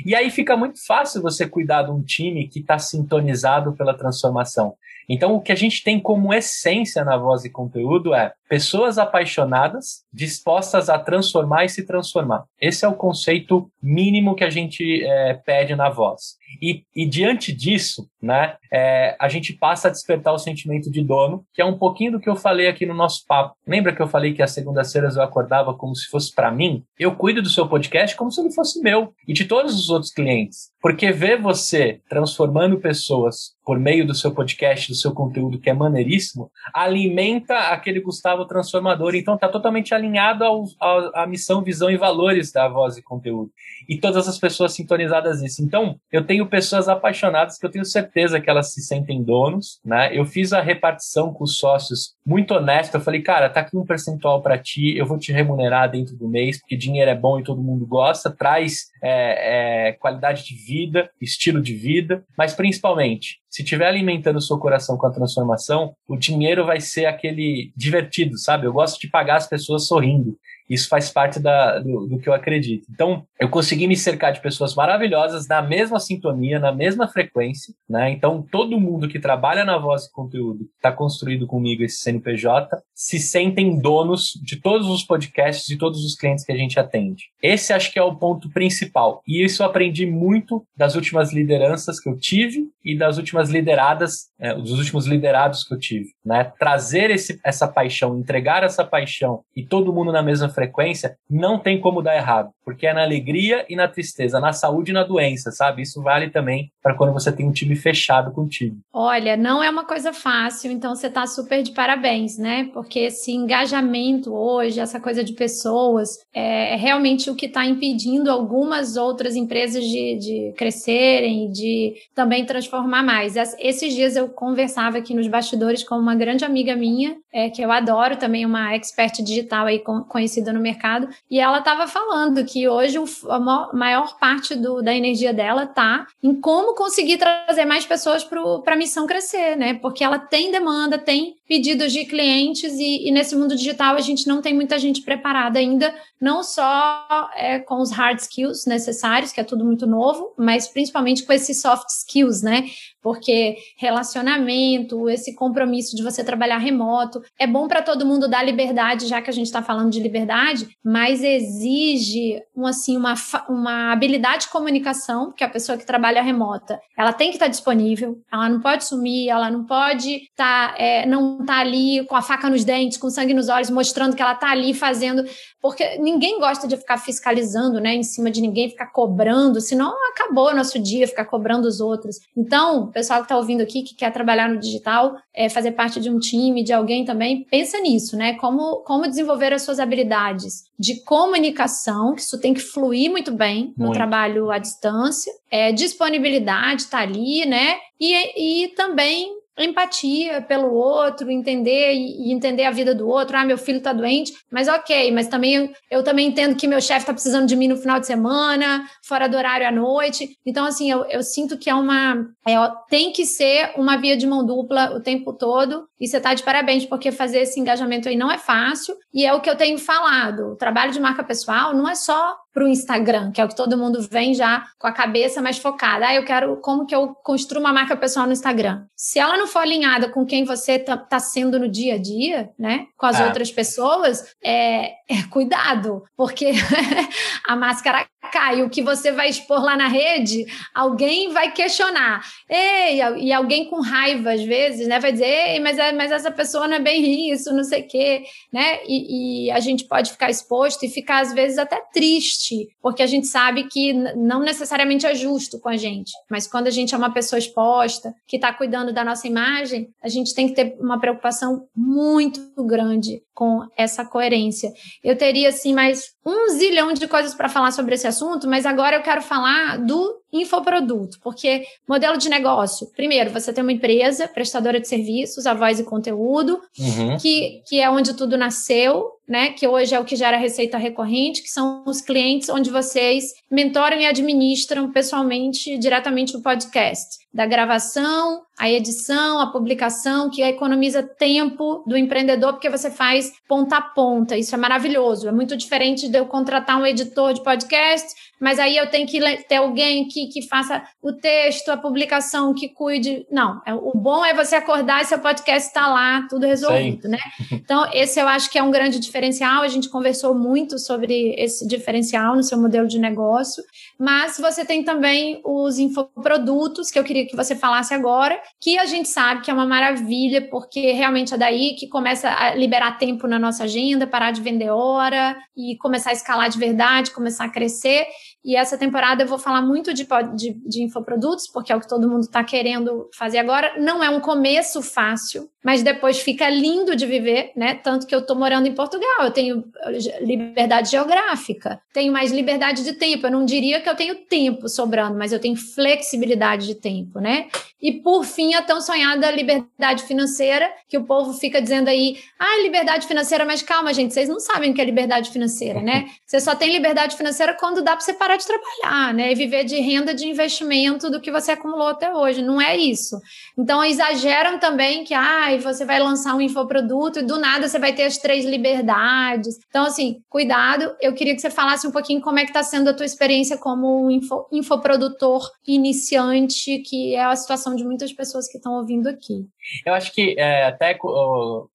E aí fica muito fácil você cuidar de um time que está sintonizado pela transformação. Então, o que a gente tem como essência na voz e conteúdo é pessoas apaixonadas, dispostas a transformar e se transformar. Esse é o conceito mínimo que a gente é, pede na voz. E, e, diante disso, né, é, a gente passa a despertar o sentimento de dono, que é um pouquinho do que eu falei aqui no nosso papo. Lembra que eu falei que às segundas-feiras eu acordava como se fosse para mim? Eu cuido do seu podcast como se ele fosse meu e de todos os outros clientes. Porque ver você transformando pessoas por meio do seu podcast, do seu conteúdo, que é maneiríssimo, alimenta aquele Gustavo transformador. Então, está totalmente alinhado ao, ao, à missão, visão e valores da voz e conteúdo. E todas as pessoas sintonizadas nisso. Então, eu tenho pessoas apaixonadas que eu tenho certeza que elas se sentem donos. Né? Eu fiz a repartição com os sócios muito honesta. Eu falei, cara, tá aqui um percentual para ti, eu vou te remunerar dentro do mês, porque dinheiro é bom e todo mundo gosta, traz é, é, qualidade de vida, estilo de vida, mas principalmente se estiver alimentando o seu coração com a transformação, o dinheiro vai ser aquele divertido, sabe? Eu gosto de pagar as pessoas sorrindo. Isso faz parte da, do, do, que eu acredito. Então, eu consegui me cercar de pessoas maravilhosas na mesma sintonia, na mesma frequência, né? Então, todo mundo que trabalha na voz e conteúdo, está construído comigo esse CNPJ, se sentem donos de todos os podcasts e todos os clientes que a gente atende. Esse acho que é o ponto principal. E isso eu aprendi muito das últimas lideranças que eu tive e das últimas lideradas, é, dos últimos liderados que eu tive, né? Trazer esse, essa paixão, entregar essa paixão e todo mundo na mesma frequência frequência, não tem como dar errado, porque é na alegria e na tristeza, na saúde e na doença, sabe? Isso vale também para quando você tem um time fechado contigo. Olha, não é uma coisa fácil, então você está super de parabéns, né? Porque esse engajamento hoje, essa coisa de pessoas, é, é realmente o que está impedindo algumas outras empresas de, de crescerem, de também transformar mais. Esses dias eu conversava aqui nos bastidores com uma grande amiga minha, é, que eu adoro, também uma expert digital aí conhecida no mercado, e ela estava falando que hoje a maior parte do, da energia dela está em como conseguir trazer mais pessoas para a missão crescer, né? Porque ela tem demanda, tem pedidos de clientes e, e, nesse mundo digital a gente não tem muita gente preparada ainda, não só é, com os hard skills necessários, que é tudo muito novo, mas principalmente com esses soft skills, né? Porque relacionamento, esse compromisso de você trabalhar remoto, é bom para todo mundo dar liberdade, já que a gente está falando de liberdade, mas exige um, assim, uma, uma habilidade de comunicação, que a pessoa que trabalha remota, ela tem que estar tá disponível, ela não pode sumir, ela não pode estar, tá, é, não tá ali com a faca nos dentes, com sangue nos olhos, mostrando que ela tá ali fazendo, porque ninguém gosta de ficar fiscalizando, né, em cima de ninguém, ficar cobrando, senão acabou o nosso dia ficar cobrando os outros. Então, o pessoal que tá ouvindo aqui, que quer trabalhar no digital, é, fazer parte de um time, de alguém também, pensa nisso, né, como, como desenvolver as suas habilidades de comunicação, que isso tem que fluir muito bem no muito. trabalho à distância, é, disponibilidade tá ali, né, e, e também empatia pelo outro, entender e entender a vida do outro. Ah, meu filho está doente, mas ok, mas também eu também entendo que meu chefe está precisando de mim no final de semana, fora do horário à noite. Então, assim, eu, eu sinto que é uma. É, tem que ser uma via de mão dupla o tempo todo. E você está de parabéns, porque fazer esse engajamento aí não é fácil. E é o que eu tenho falado. O trabalho de marca pessoal não é só para o Instagram, que é o que todo mundo vem já com a cabeça mais focada. Ah, eu quero como que eu construo uma marca pessoal no Instagram. Se ela não for alinhada com quem você tá, tá sendo no dia a dia, né, com as é. outras pessoas, é, é cuidado, porque a máscara cai, o que você vai expor lá na rede, alguém vai questionar. Ei, e alguém com raiva, às vezes, né, vai dizer, Ei, mas, é, mas essa pessoa não é bem isso, não sei o quê, né, e, e a gente pode ficar exposto e ficar, às vezes, até triste porque a gente sabe que não necessariamente é justo com a gente, mas quando a gente é uma pessoa exposta, que está cuidando da nossa imagem, a gente tem que ter uma preocupação muito grande com essa coerência. Eu teria, assim, mais um zilhão de coisas para falar sobre esse assunto, mas agora eu quero falar do infoproduto, porque modelo de negócio, primeiro, você tem uma empresa prestadora de serviços, a voz e conteúdo, uhum. que, que é onde tudo nasceu, né? Que hoje é o que gera receita recorrente, que são os clientes onde vocês mentoram e administram pessoalmente, diretamente o podcast da gravação, a edição, a publicação, que economiza tempo do empreendedor, porque você faz ponta a ponta. Isso é maravilhoso. É muito diferente de eu contratar um editor de podcast, mas aí eu tenho que ter alguém que, que faça o texto, a publicação, que cuide. Não, é, o bom é você acordar e seu podcast está lá, tudo resolvido, Sim. né? Então, esse eu acho que é um grande diferencial. A gente conversou muito sobre esse diferencial no seu modelo de negócio, mas você tem também os infoprodutos, que eu queria que você falasse agora, que a gente sabe que é uma maravilha, porque realmente é daí que começa a liberar tempo na nossa agenda, parar de vender hora e começar a escalar de verdade, começar a crescer. E essa temporada eu vou falar muito de, de, de infoprodutos, porque é o que todo mundo está querendo fazer agora. Não é um começo fácil, mas depois fica lindo de viver, né? Tanto que eu estou morando em Portugal, eu tenho liberdade geográfica, tenho mais liberdade de tempo. Eu não diria que eu tenho tempo sobrando, mas eu tenho flexibilidade de tempo, né? E por fim, a tão sonhada liberdade financeira, que o povo fica dizendo aí, ah, liberdade financeira, mas calma, gente, vocês não sabem o que é liberdade financeira, né? Você só tem liberdade financeira quando dá para você parar de trabalhar, né? E viver de renda de investimento do que você acumulou até hoje. Não é isso. Então, exageram também que, ah, e você vai lançar um infoproduto e do nada você vai ter as três liberdades. Então, assim, cuidado. Eu queria que você falasse um pouquinho como é que está sendo a tua experiência como um info, infoprodutor iniciante, que é a situação de muitas pessoas que estão ouvindo aqui. Eu acho que é, até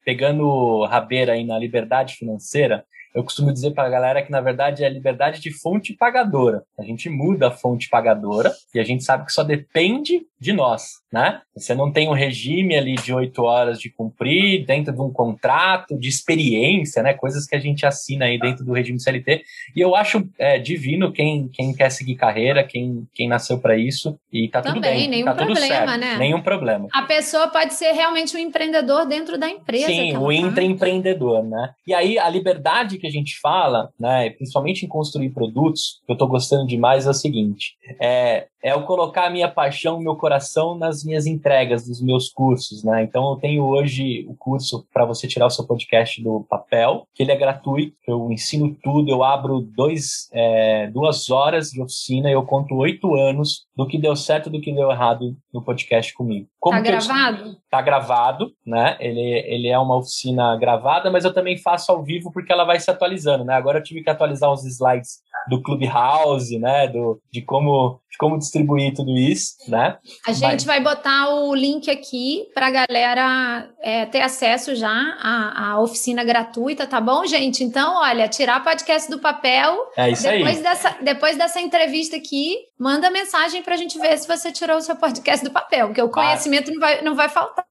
pegando rabeira aí na liberdade financeira, eu costumo dizer para a galera que, na verdade, é liberdade de fonte pagadora. A gente muda a fonte pagadora e a gente sabe que só depende de nós, né? Você não tem um regime ali de oito horas de cumprir dentro de um contrato, de experiência, né? Coisas que a gente assina aí dentro do regime CLT. E eu acho é, divino quem, quem quer seguir carreira, quem, quem nasceu para isso. E tá Também, tudo bem. Nenhum tá problema, tudo certo, né? Nenhum problema. A pessoa pode ser realmente um empreendedor dentro da empresa. Sim, o intraempreendedor, né? E aí a liberdade que a gente fala, né? Principalmente em construir produtos, que eu tô gostando demais, é o seguinte: é, é eu colocar a minha paixão, meu coração nas minhas entregas dos meus cursos, né? Então eu tenho hoje o curso para você tirar o seu podcast do papel, que ele é gratuito, eu ensino tudo, eu abro dois, é, duas horas de oficina e eu conto oito anos do que deu certo do que deu errado no podcast comigo. Como tá gravado? Eu, tá gravado, né? Ele, ele é uma oficina gravada, mas eu também faço ao vivo porque ela vai se atualizando, né? Agora eu tive que atualizar os slides do Clubhouse, né? Do, de como de como distribuir tudo isso, né? A gente Mas... vai botar o link aqui para a galera é, ter acesso já à, à, oficina gratuita, tá bom, gente? Então, olha, tirar podcast do papel. É isso depois aí. Dessa, depois dessa entrevista aqui, manda mensagem para a gente ver se você tirou o seu podcast do papel, porque o conhecimento conhecimento não vai, não vai faltar.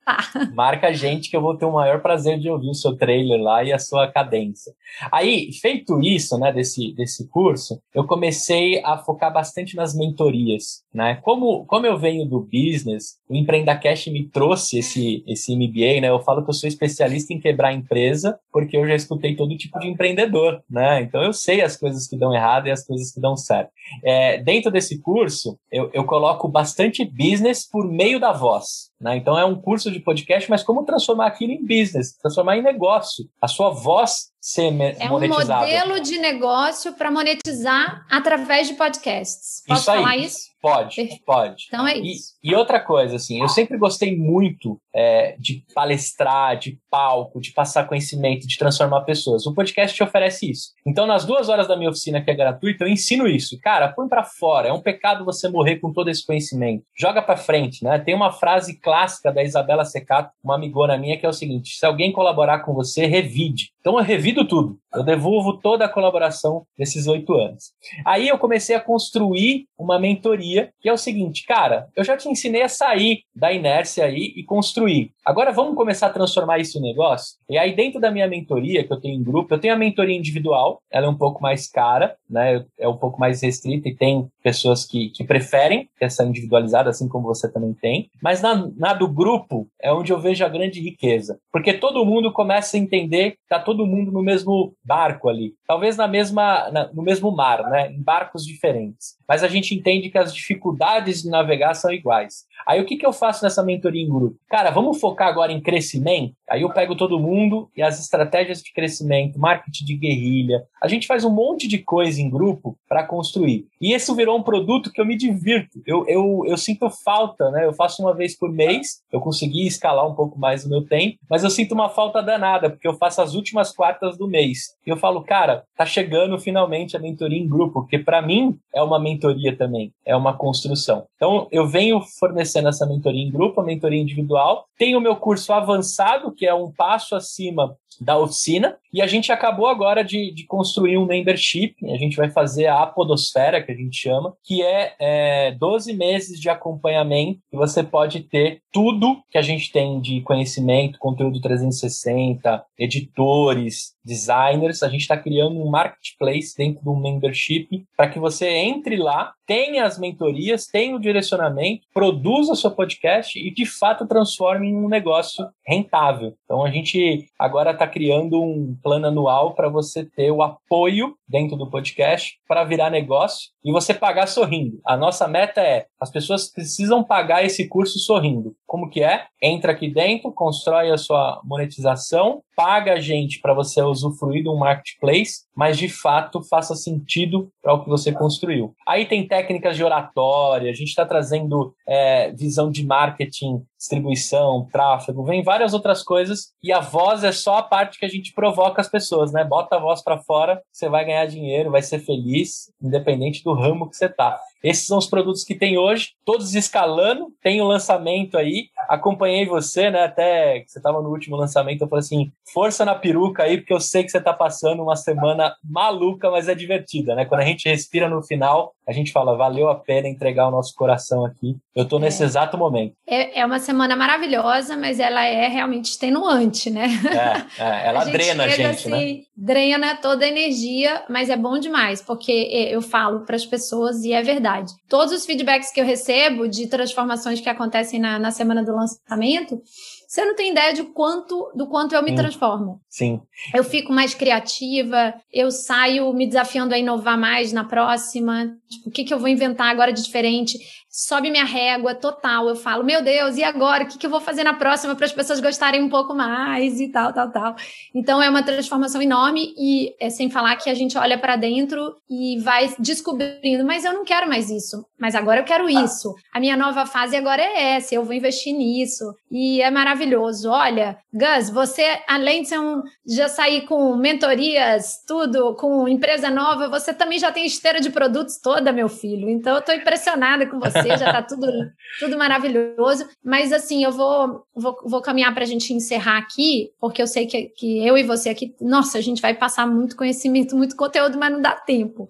Marca a gente que eu vou ter o maior prazer de ouvir o seu trailer lá e a sua cadência. Aí, feito isso, né, desse, desse curso, eu comecei a focar bastante nas mentorias, né? Como, como eu venho do business, o Empreenda Cash me trouxe esse, esse MBA, né? Eu falo que eu sou especialista em quebrar empresa, porque eu já escutei todo tipo de empreendedor, né? Então eu sei as coisas que dão errado e as coisas que dão certo. É, dentro desse curso, eu, eu coloco bastante business por meio da voz. Né? Então é um curso de podcast, mas como transformar aquilo em business, transformar em negócio. A sua voz ser é monetizada. É um modelo de negócio para monetizar através de podcasts. Posso isso falar aí. isso? Pode, Perfeito. pode. Então é isso. E, e outra coisa, assim, eu sempre gostei muito é, de palestrar, de palco, de passar conhecimento, de transformar pessoas. O podcast te oferece isso. Então, nas duas horas da minha oficina, que é gratuita, eu ensino isso. Cara, põe para fora. É um pecado você morrer com todo esse conhecimento. Joga para frente, né? Tem uma frase clássica da Isabela Secato, uma amigona minha, que é o seguinte: se alguém colaborar com você, revide. Então, eu revido tudo. Eu devolvo toda a colaboração desses oito anos. Aí eu comecei a construir uma mentoria, que é o seguinte, cara, eu já te ensinei a sair da inércia aí e construir. Agora vamos começar a transformar isso em negócio? E aí, dentro da minha mentoria, que eu tenho em grupo, eu tenho a mentoria individual, ela é um pouco mais cara, né? É um pouco mais restrita e tem pessoas que, que preferem essa individualizada, assim como você também tem. Mas na, na do grupo é onde eu vejo a grande riqueza. Porque todo mundo começa a entender que tá todo mundo no mesmo barco ali. Talvez na mesma, na, no mesmo mar, né? Em barcos diferentes. Mas a gente entende que as dificuldades de navegar são iguais. Aí o que, que eu faço nessa mentoria em grupo? Cara, vamos focar agora em crescimento? Aí eu pego todo mundo e as estratégias de crescimento, marketing de guerrilha. A gente faz um monte de coisa em grupo para construir. E esse virou um produto que eu me divirto. Eu, eu, eu sinto falta, né? Eu faço uma vez por mês, eu consegui escalar um pouco mais o meu tempo, mas eu sinto uma falta danada, porque eu faço as últimas quartas do mês. E eu falo, cara, tá chegando finalmente a mentoria em grupo, porque para mim é uma mentoria também, é uma construção. Então eu venho fornecendo essa mentoria em grupo, mentoria individual, tenho o meu curso avançado, que é um passo acima da oficina. E a gente acabou agora de, de, construir um membership. A gente vai fazer a Apodosfera, que a gente chama, que é, é 12 meses de acompanhamento. E você pode ter tudo que a gente tem de conhecimento, conteúdo 360, editores, designers. A gente está criando um marketplace dentro do membership para que você entre lá, tenha as mentorias, tenha o direcionamento, produza seu podcast e de fato transforme em um negócio rentável. Então a gente agora está criando um plano anual para você ter o apoio dentro do podcast para virar negócio e você pagar sorrindo. A nossa meta é as pessoas precisam pagar esse curso sorrindo. Como que é? Entra aqui dentro, constrói a sua monetização, paga a gente para você usufruir de um marketplace, mas de fato faça sentido para o que você construiu. Aí tem técnicas de oratória, a gente está trazendo é, visão de marketing, distribuição, tráfego, vem várias outras coisas e a voz é só a parte que a gente provoca as pessoas, né? Bota a voz para fora, você vai ganhar dinheiro, vai ser feliz, independente do ramo que você tá. Esses são os produtos que tem hoje, todos escalando, tem o lançamento aí. Acompanhei você, né? Até que você estava no último lançamento, eu falei assim: força na peruca aí, porque eu sei que você está passando uma semana maluca, mas é divertida, né? Quando a gente respira no final, a gente fala, valeu a pena entregar o nosso coração aqui. Eu estou nesse é. exato momento. É, é, uma semana maravilhosa, mas ela é realmente extenuante, né? É, é ela a drena a gente, assim, né? Drena toda a energia, mas é bom demais, porque eu falo para as pessoas e é verdade. Todos os feedbacks que eu recebo de transformações que acontecem na, na semana do lançamento, você não tem ideia de quanto, do quanto eu me Sim. transformo. Sim. Eu fico mais criativa, eu saio me desafiando a inovar mais na próxima. Tipo, o que, que eu vou inventar agora de diferente? Sobe minha régua total. Eu falo, meu Deus, e agora? O que, que eu vou fazer na próxima para as pessoas gostarem um pouco mais e tal, tal, tal. Então é uma transformação enorme e é sem falar que a gente olha para dentro e vai descobrindo, mas eu não quero mais isso. Mas agora eu quero isso. A minha nova fase agora é essa, eu vou investir nisso. E é maravilhoso. Olha, Gus, você, além de ser um, já sair com mentorias, tudo, com empresa nova, você também já tem esteira de produtos toda, meu filho. Então eu estou impressionada com você já tá tudo, tudo maravilhoso. Mas assim, eu vou, vou, vou caminhar para a gente encerrar aqui, porque eu sei que, que eu e você aqui, nossa, a gente vai passar muito conhecimento, muito conteúdo, mas não dá tempo.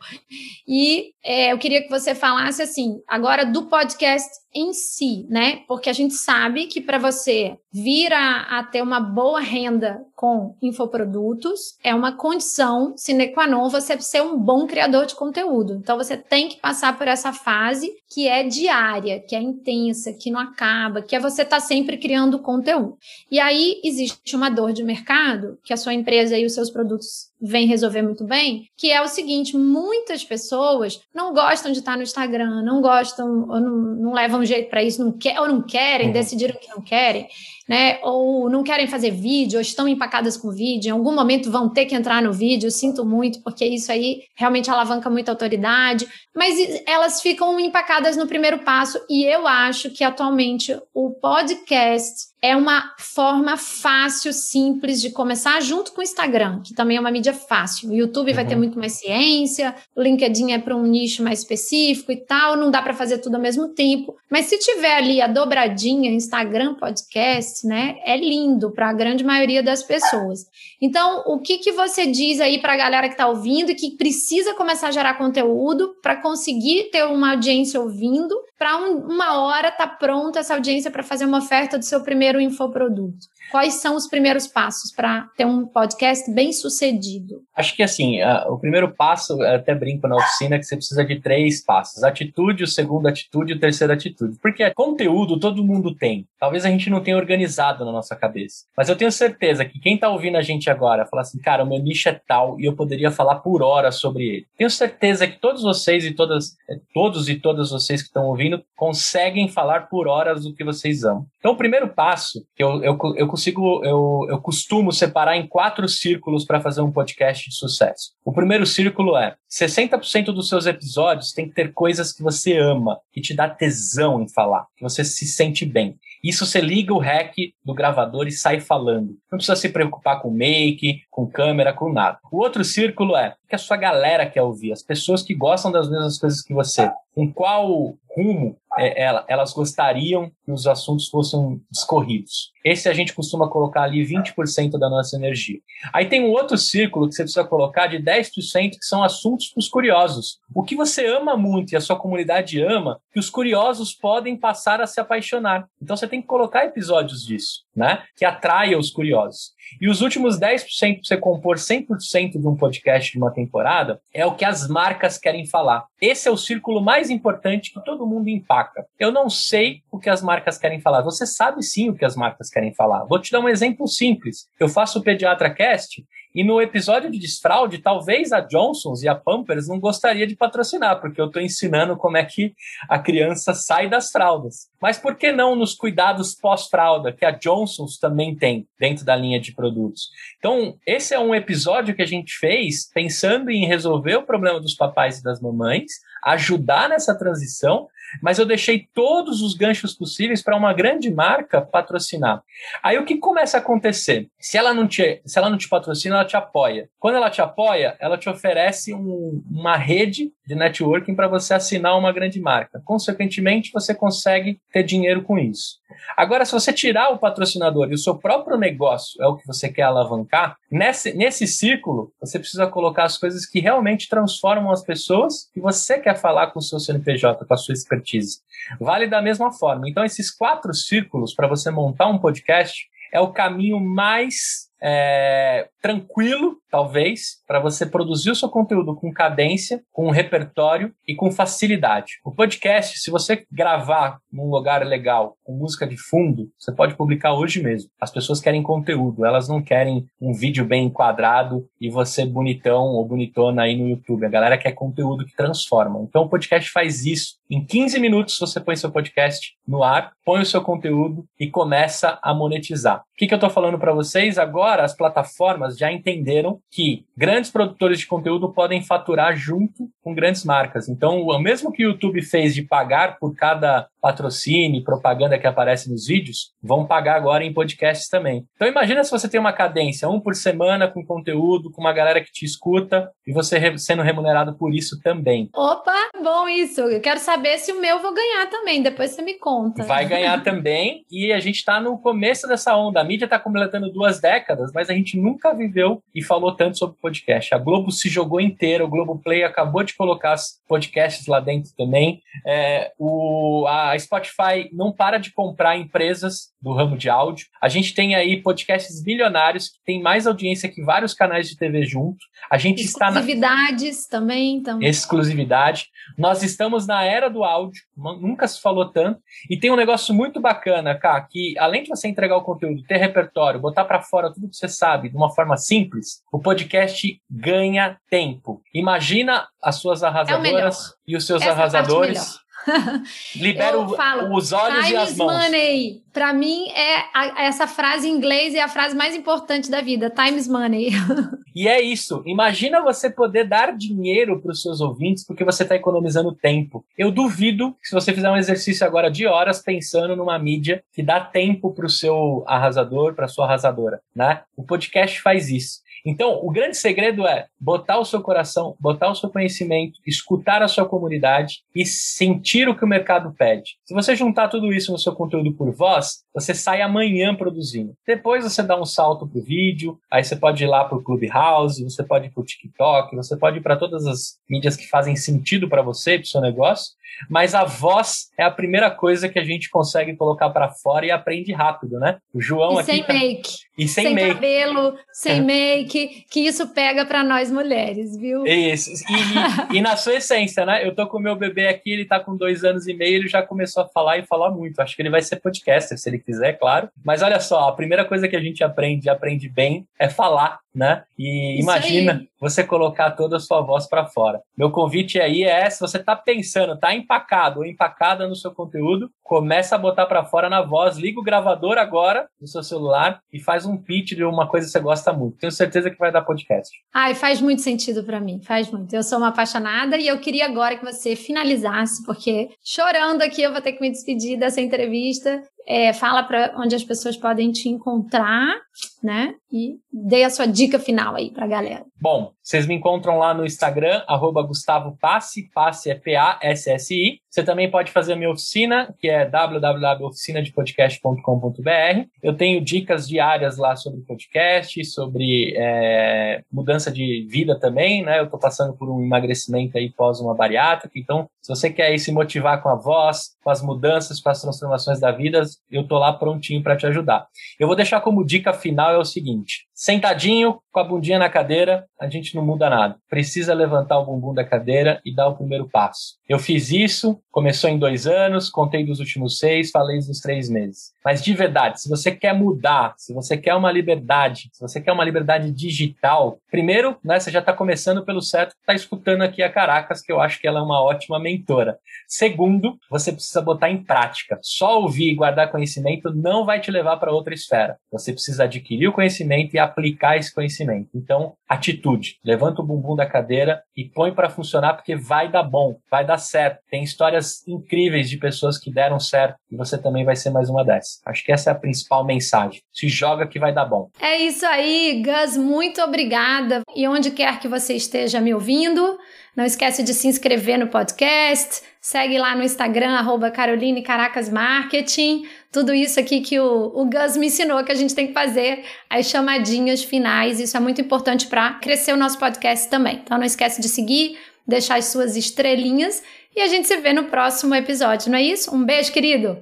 E é, eu queria que você falasse assim, agora do podcast em si, né? Porque a gente sabe que para você vir a, a, ter uma boa renda com infoprodutos é uma condição sine qua non você ser um bom criador de conteúdo. Então você tem que passar por essa fase que é diária, que é intensa, que não acaba, que é você estar tá sempre criando conteúdo. E aí existe uma dor de mercado que a sua empresa e os seus produtos vem resolver muito bem, que é o seguinte: muitas pessoas não gostam de estar no Instagram, não gostam, ou não, não levam jeito para isso, não quer, ou não querem, uhum. decidiram que não querem né? Ou não querem fazer vídeo, ou estão empacadas com vídeo, em algum momento vão ter que entrar no vídeo, sinto muito, porque isso aí realmente alavanca muita autoridade, mas elas ficam empacadas no primeiro passo, e eu acho que atualmente o podcast é uma forma fácil, simples de começar junto com o Instagram, que também é uma mídia fácil. O YouTube uhum. vai ter uhum. muito mais ciência, o LinkedIn é para um nicho mais específico e tal, não dá para fazer tudo ao mesmo tempo. Mas se tiver ali a dobradinha Instagram podcast, né, é lindo para a grande maioria das pessoas. Então, o que que você diz aí para a galera que está ouvindo e que precisa começar a gerar conteúdo para conseguir ter uma audiência ouvindo para um, uma hora tá pronta essa audiência para fazer uma oferta do seu primeiro infoproduto? Quais são os primeiros passos para ter um podcast bem sucedido? Acho que assim, a, o primeiro passo, até brinco na oficina, que você precisa de três passos: atitude, o segundo atitude e o terceiro atitude. Porque conteúdo todo mundo tem. Talvez a gente não tenha organizado na nossa cabeça. Mas eu tenho certeza que quem está ouvindo a gente agora fala assim, cara, o meu nicho é tal e eu poderia falar por horas sobre ele. Tenho certeza que todos vocês e todas, todos e todas vocês que estão ouvindo conseguem falar por horas do que vocês amam. Então, o primeiro passo que eu, eu, eu consigo, eu, eu costumo separar em quatro círculos para fazer um podcast de sucesso. O primeiro círculo é 60% dos seus episódios tem que ter coisas que você ama, que te dá tesão em falar, que você se sente bem. Isso você liga o REC do gravador e sai falando. Não precisa se preocupar com make, com câmera, com nada. O outro círculo é que a sua galera quer ouvir, as pessoas que gostam das mesmas coisas que você. Com qual rumo é, elas gostariam que os assuntos fossem discorridos. Esse a gente costuma colocar ali 20% da nossa energia. Aí tem um outro círculo que você precisa colocar de 10% que são assuntos para os curiosos. O que você ama muito e a sua comunidade ama, que os curiosos podem passar a se apaixonar. Então você tem que colocar episódios disso, né? Que atraia os curiosos. E os últimos 10% para você compor 100% de um podcast de uma temporada é o que as marcas querem falar. Esse é o círculo mais importante que todo mundo empaca. Eu não sei o que as marcas querem falar. Você sabe sim o que as marcas querem falar. Vou te dar um exemplo simples. Eu faço o Pediatra Cast e no episódio de desfraude, talvez a Johnson's e a Pampers não gostaria de patrocinar, porque eu estou ensinando como é que a criança sai das fraldas. Mas por que não nos cuidados pós-fralda, que a Johnson's também tem dentro da linha de produtos? Então, esse é um episódio que a gente fez pensando em resolver o problema dos papais e das mamães, ajudar nessa transição, mas eu deixei todos os ganchos possíveis para uma grande marca patrocinar. Aí o que começa a acontecer? Se ela não te, se ela não te patrocina, ela te apoia. Quando ela te apoia, ela te oferece um, uma rede de networking para você assinar uma grande marca. Consequentemente, você consegue ter dinheiro com isso. Agora, se você tirar o patrocinador e o seu próprio negócio é o que você quer alavancar, nesse, nesse círculo, você precisa colocar as coisas que realmente transformam as pessoas que você quer falar com o seu CNPJ, com a sua expertise. Vale da mesma forma. Então, esses quatro círculos para você montar um podcast é o caminho mais é, tranquilo, talvez, para você produzir o seu conteúdo com cadência, com repertório e com facilidade. O podcast, se você gravar num lugar legal, com música de fundo, você pode publicar hoje mesmo. As pessoas querem conteúdo, elas não querem um vídeo bem enquadrado e você bonitão ou bonitona aí no YouTube. A galera quer conteúdo que transforma. Então o podcast faz isso. Em 15 minutos você põe seu podcast no ar, põe o seu conteúdo e começa a monetizar. O que, que eu estou falando para vocês agora? agora as plataformas já entenderam que grandes produtores de conteúdo podem faturar junto com grandes marcas. Então, o mesmo que o YouTube fez de pagar por cada patrocínio, propaganda que aparece nos vídeos, vão pagar agora em podcasts também. Então imagina se você tem uma cadência, um por semana com conteúdo, com uma galera que te escuta e você sendo remunerado por isso também. Opa, bom isso. Eu quero saber se o meu vou ganhar também, depois você me conta. Vai ganhar também e a gente está no começo dessa onda. A mídia está completando duas décadas, mas a gente nunca viveu e falou tanto sobre podcast. A Globo se jogou inteira, o Globo Play acabou de colocar podcasts lá dentro também. É, o, a a Spotify não para de comprar empresas do ramo de áudio. A gente tem aí podcasts bilionários que tem mais audiência que vários canais de TV junto. A gente está na exclusividades também, então. Exclusividade. Nós estamos na era do áudio, nunca se falou tanto. E tem um negócio muito bacana, cá, que além de você entregar o conteúdo, ter repertório, botar para fora tudo que você sabe de uma forma simples, o podcast ganha tempo. Imagina as suas é arrasadoras é e os seus Essa arrasadores Libera os olhos e as mãos. money. Para mim, é a, essa frase em inglês é a frase mais importante da vida. Times money. e é isso. Imagina você poder dar dinheiro para os seus ouvintes porque você está economizando tempo. Eu duvido que se você fizer um exercício agora de horas pensando numa mídia que dá tempo para o seu arrasador, para sua arrasadora, né? O podcast faz isso. Então, o grande segredo é botar o seu coração, botar o seu conhecimento, escutar a sua comunidade e sentir o que o mercado pede. Se você juntar tudo isso no seu conteúdo por voz, você sai amanhã produzindo. Depois você dá um salto pro vídeo, aí você pode ir lá pro Clubhouse, você pode ir pro TikTok, você pode ir para todas as mídias que fazem sentido para você, pro seu negócio mas a voz é a primeira coisa que a gente consegue colocar para fora e aprende rápido, né? O João e aqui. Sem tá... make. E sem, sem make. cabelo, sem é. make, que isso pega para nós mulheres, viu? Isso. E, e, e, na sua essência, né? Eu tô com o meu bebê aqui, ele tá com dois anos e meio, ele já começou a falar e falar muito. Acho que ele vai ser podcaster, se ele quiser, claro. Mas olha só, a primeira coisa que a gente aprende, aprende bem, é falar, né? E isso imagina aí. você colocar toda a sua voz para fora. Meu convite aí é, se você tá pensando, tá empacado ou empacada no seu conteúdo, começa a botar para fora na voz, liga o gravador agora no seu celular e faz um pitch de uma coisa que você gosta muito. Tenho certeza que vai dar podcast. Ai, faz muito sentido para mim, faz muito. Eu sou uma apaixonada e eu queria agora que você finalizasse, porque chorando aqui eu vou ter que me despedir dessa entrevista é, fala para onde as pessoas podem te encontrar, né? E dê a sua dica final aí para a galera. Bom, vocês me encontram lá no Instagram, arroba Gustavo Passi, Passi é P-A-S-S-I. Você também pode fazer a minha oficina, que é www.oficinadepodcast.com.br. Eu tenho dicas diárias lá sobre podcast, sobre é, mudança de vida também, né? Eu estou passando por um emagrecimento aí pós uma bariátrica, então se você quer se motivar com a voz, com as mudanças, com as transformações da vida, eu tô lá prontinho para te ajudar. Eu vou deixar como dica final é o seguinte: sentadinho, com a bundinha na cadeira, a gente não muda nada. Precisa levantar o bumbum da cadeira e dar o primeiro passo. Eu fiz isso, começou em dois anos, contei dos últimos seis, falei dos três meses. Mas de verdade, se você quer mudar, se você quer uma liberdade, se você quer uma liberdade digital, primeiro, né, você já está começando pelo certo, está escutando aqui a Caracas, que eu acho que ela é uma ótima mentora. Segundo, você precisa botar em prática. Só ouvir e guardar conhecimento não vai te levar para outra esfera. Você precisa adquirir o conhecimento e aplicar esse conhecimento. Então, atitude. Levanta o bumbum da cadeira e põe para funcionar porque vai dar bom, vai dar certo. Tem histórias incríveis de pessoas que deram certo e você também vai ser mais uma dessas. Acho que essa é a principal mensagem. Se joga que vai dar bom. É isso aí, Gus. Muito obrigada. E onde quer que você esteja me ouvindo, não esquece de se inscrever no podcast. Segue lá no Instagram, arroba Caroline Caracas Marketing. Tudo isso aqui que o, o Gus me ensinou que a gente tem que fazer as chamadinhas finais. Isso é muito importante para crescer o nosso podcast também. Então não esquece de seguir, deixar as suas estrelinhas e a gente se vê no próximo episódio, não é isso? Um beijo, querido!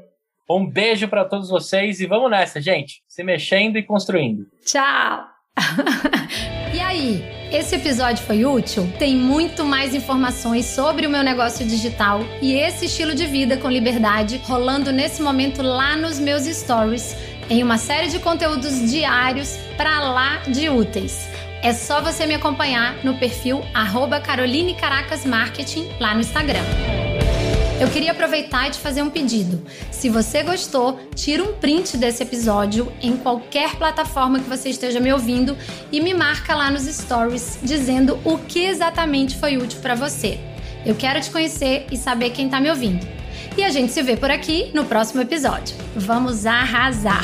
Um beijo para todos vocês e vamos nessa, gente. Se mexendo e construindo. Tchau! e aí, esse episódio foi útil? Tem muito mais informações sobre o meu negócio digital e esse estilo de vida com liberdade rolando nesse momento lá nos meus stories, em uma série de conteúdos diários para lá de úteis. É só você me acompanhar no perfil Caroline Caracas Marketing lá no Instagram. Eu queria aproveitar e te fazer um pedido. Se você gostou, tira um print desse episódio em qualquer plataforma que você esteja me ouvindo e me marca lá nos stories dizendo o que exatamente foi útil para você. Eu quero te conhecer e saber quem está me ouvindo. E a gente se vê por aqui no próximo episódio. Vamos arrasar!